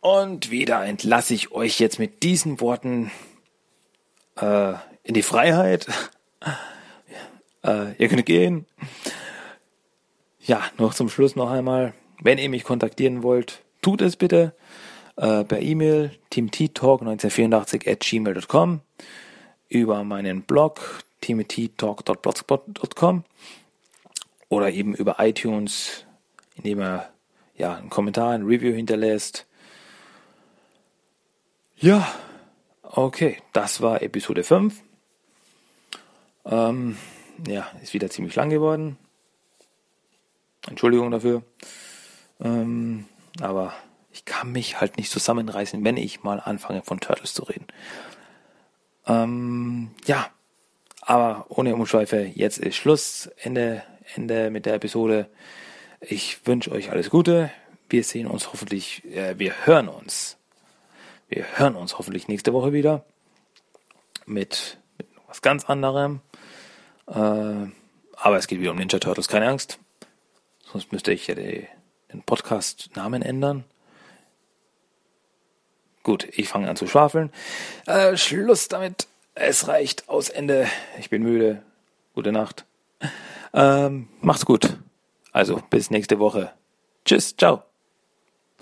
Und wieder entlasse ich euch jetzt mit diesen Worten äh, in die Freiheit. äh, ihr könnt gehen. Ja, noch zum Schluss noch einmal. Wenn ihr mich kontaktieren wollt, tut es bitte äh, per E-Mail teamttalk1984 at gmail.com, über meinen Blog teamttalk.blogspot.com oder eben über iTunes, indem er ja einen Kommentar, ein Review hinterlässt. Ja, okay, das war Episode 5. Ähm, ja, ist wieder ziemlich lang geworden. Entschuldigung dafür. Ähm, aber ich kann mich halt nicht zusammenreißen, wenn ich mal anfange von Turtles zu reden. Ähm, ja, aber ohne Umschweife, jetzt ist Schluss, Ende, Ende mit der Episode. Ich wünsche euch alles Gute. Wir sehen uns hoffentlich, äh, wir hören uns. Wir hören uns hoffentlich nächste Woche wieder mit, mit was ganz anderem. Äh, aber es geht wieder um Ninja Turtles, keine Angst. Sonst müsste ich ja die, den Podcast-Namen ändern. Gut, ich fange an zu schwafeln. Äh, Schluss damit. Es reicht. Aus Ende. Ich bin müde. Gute Nacht. Ähm, macht's gut. Also, bis nächste Woche. Tschüss. Ciao.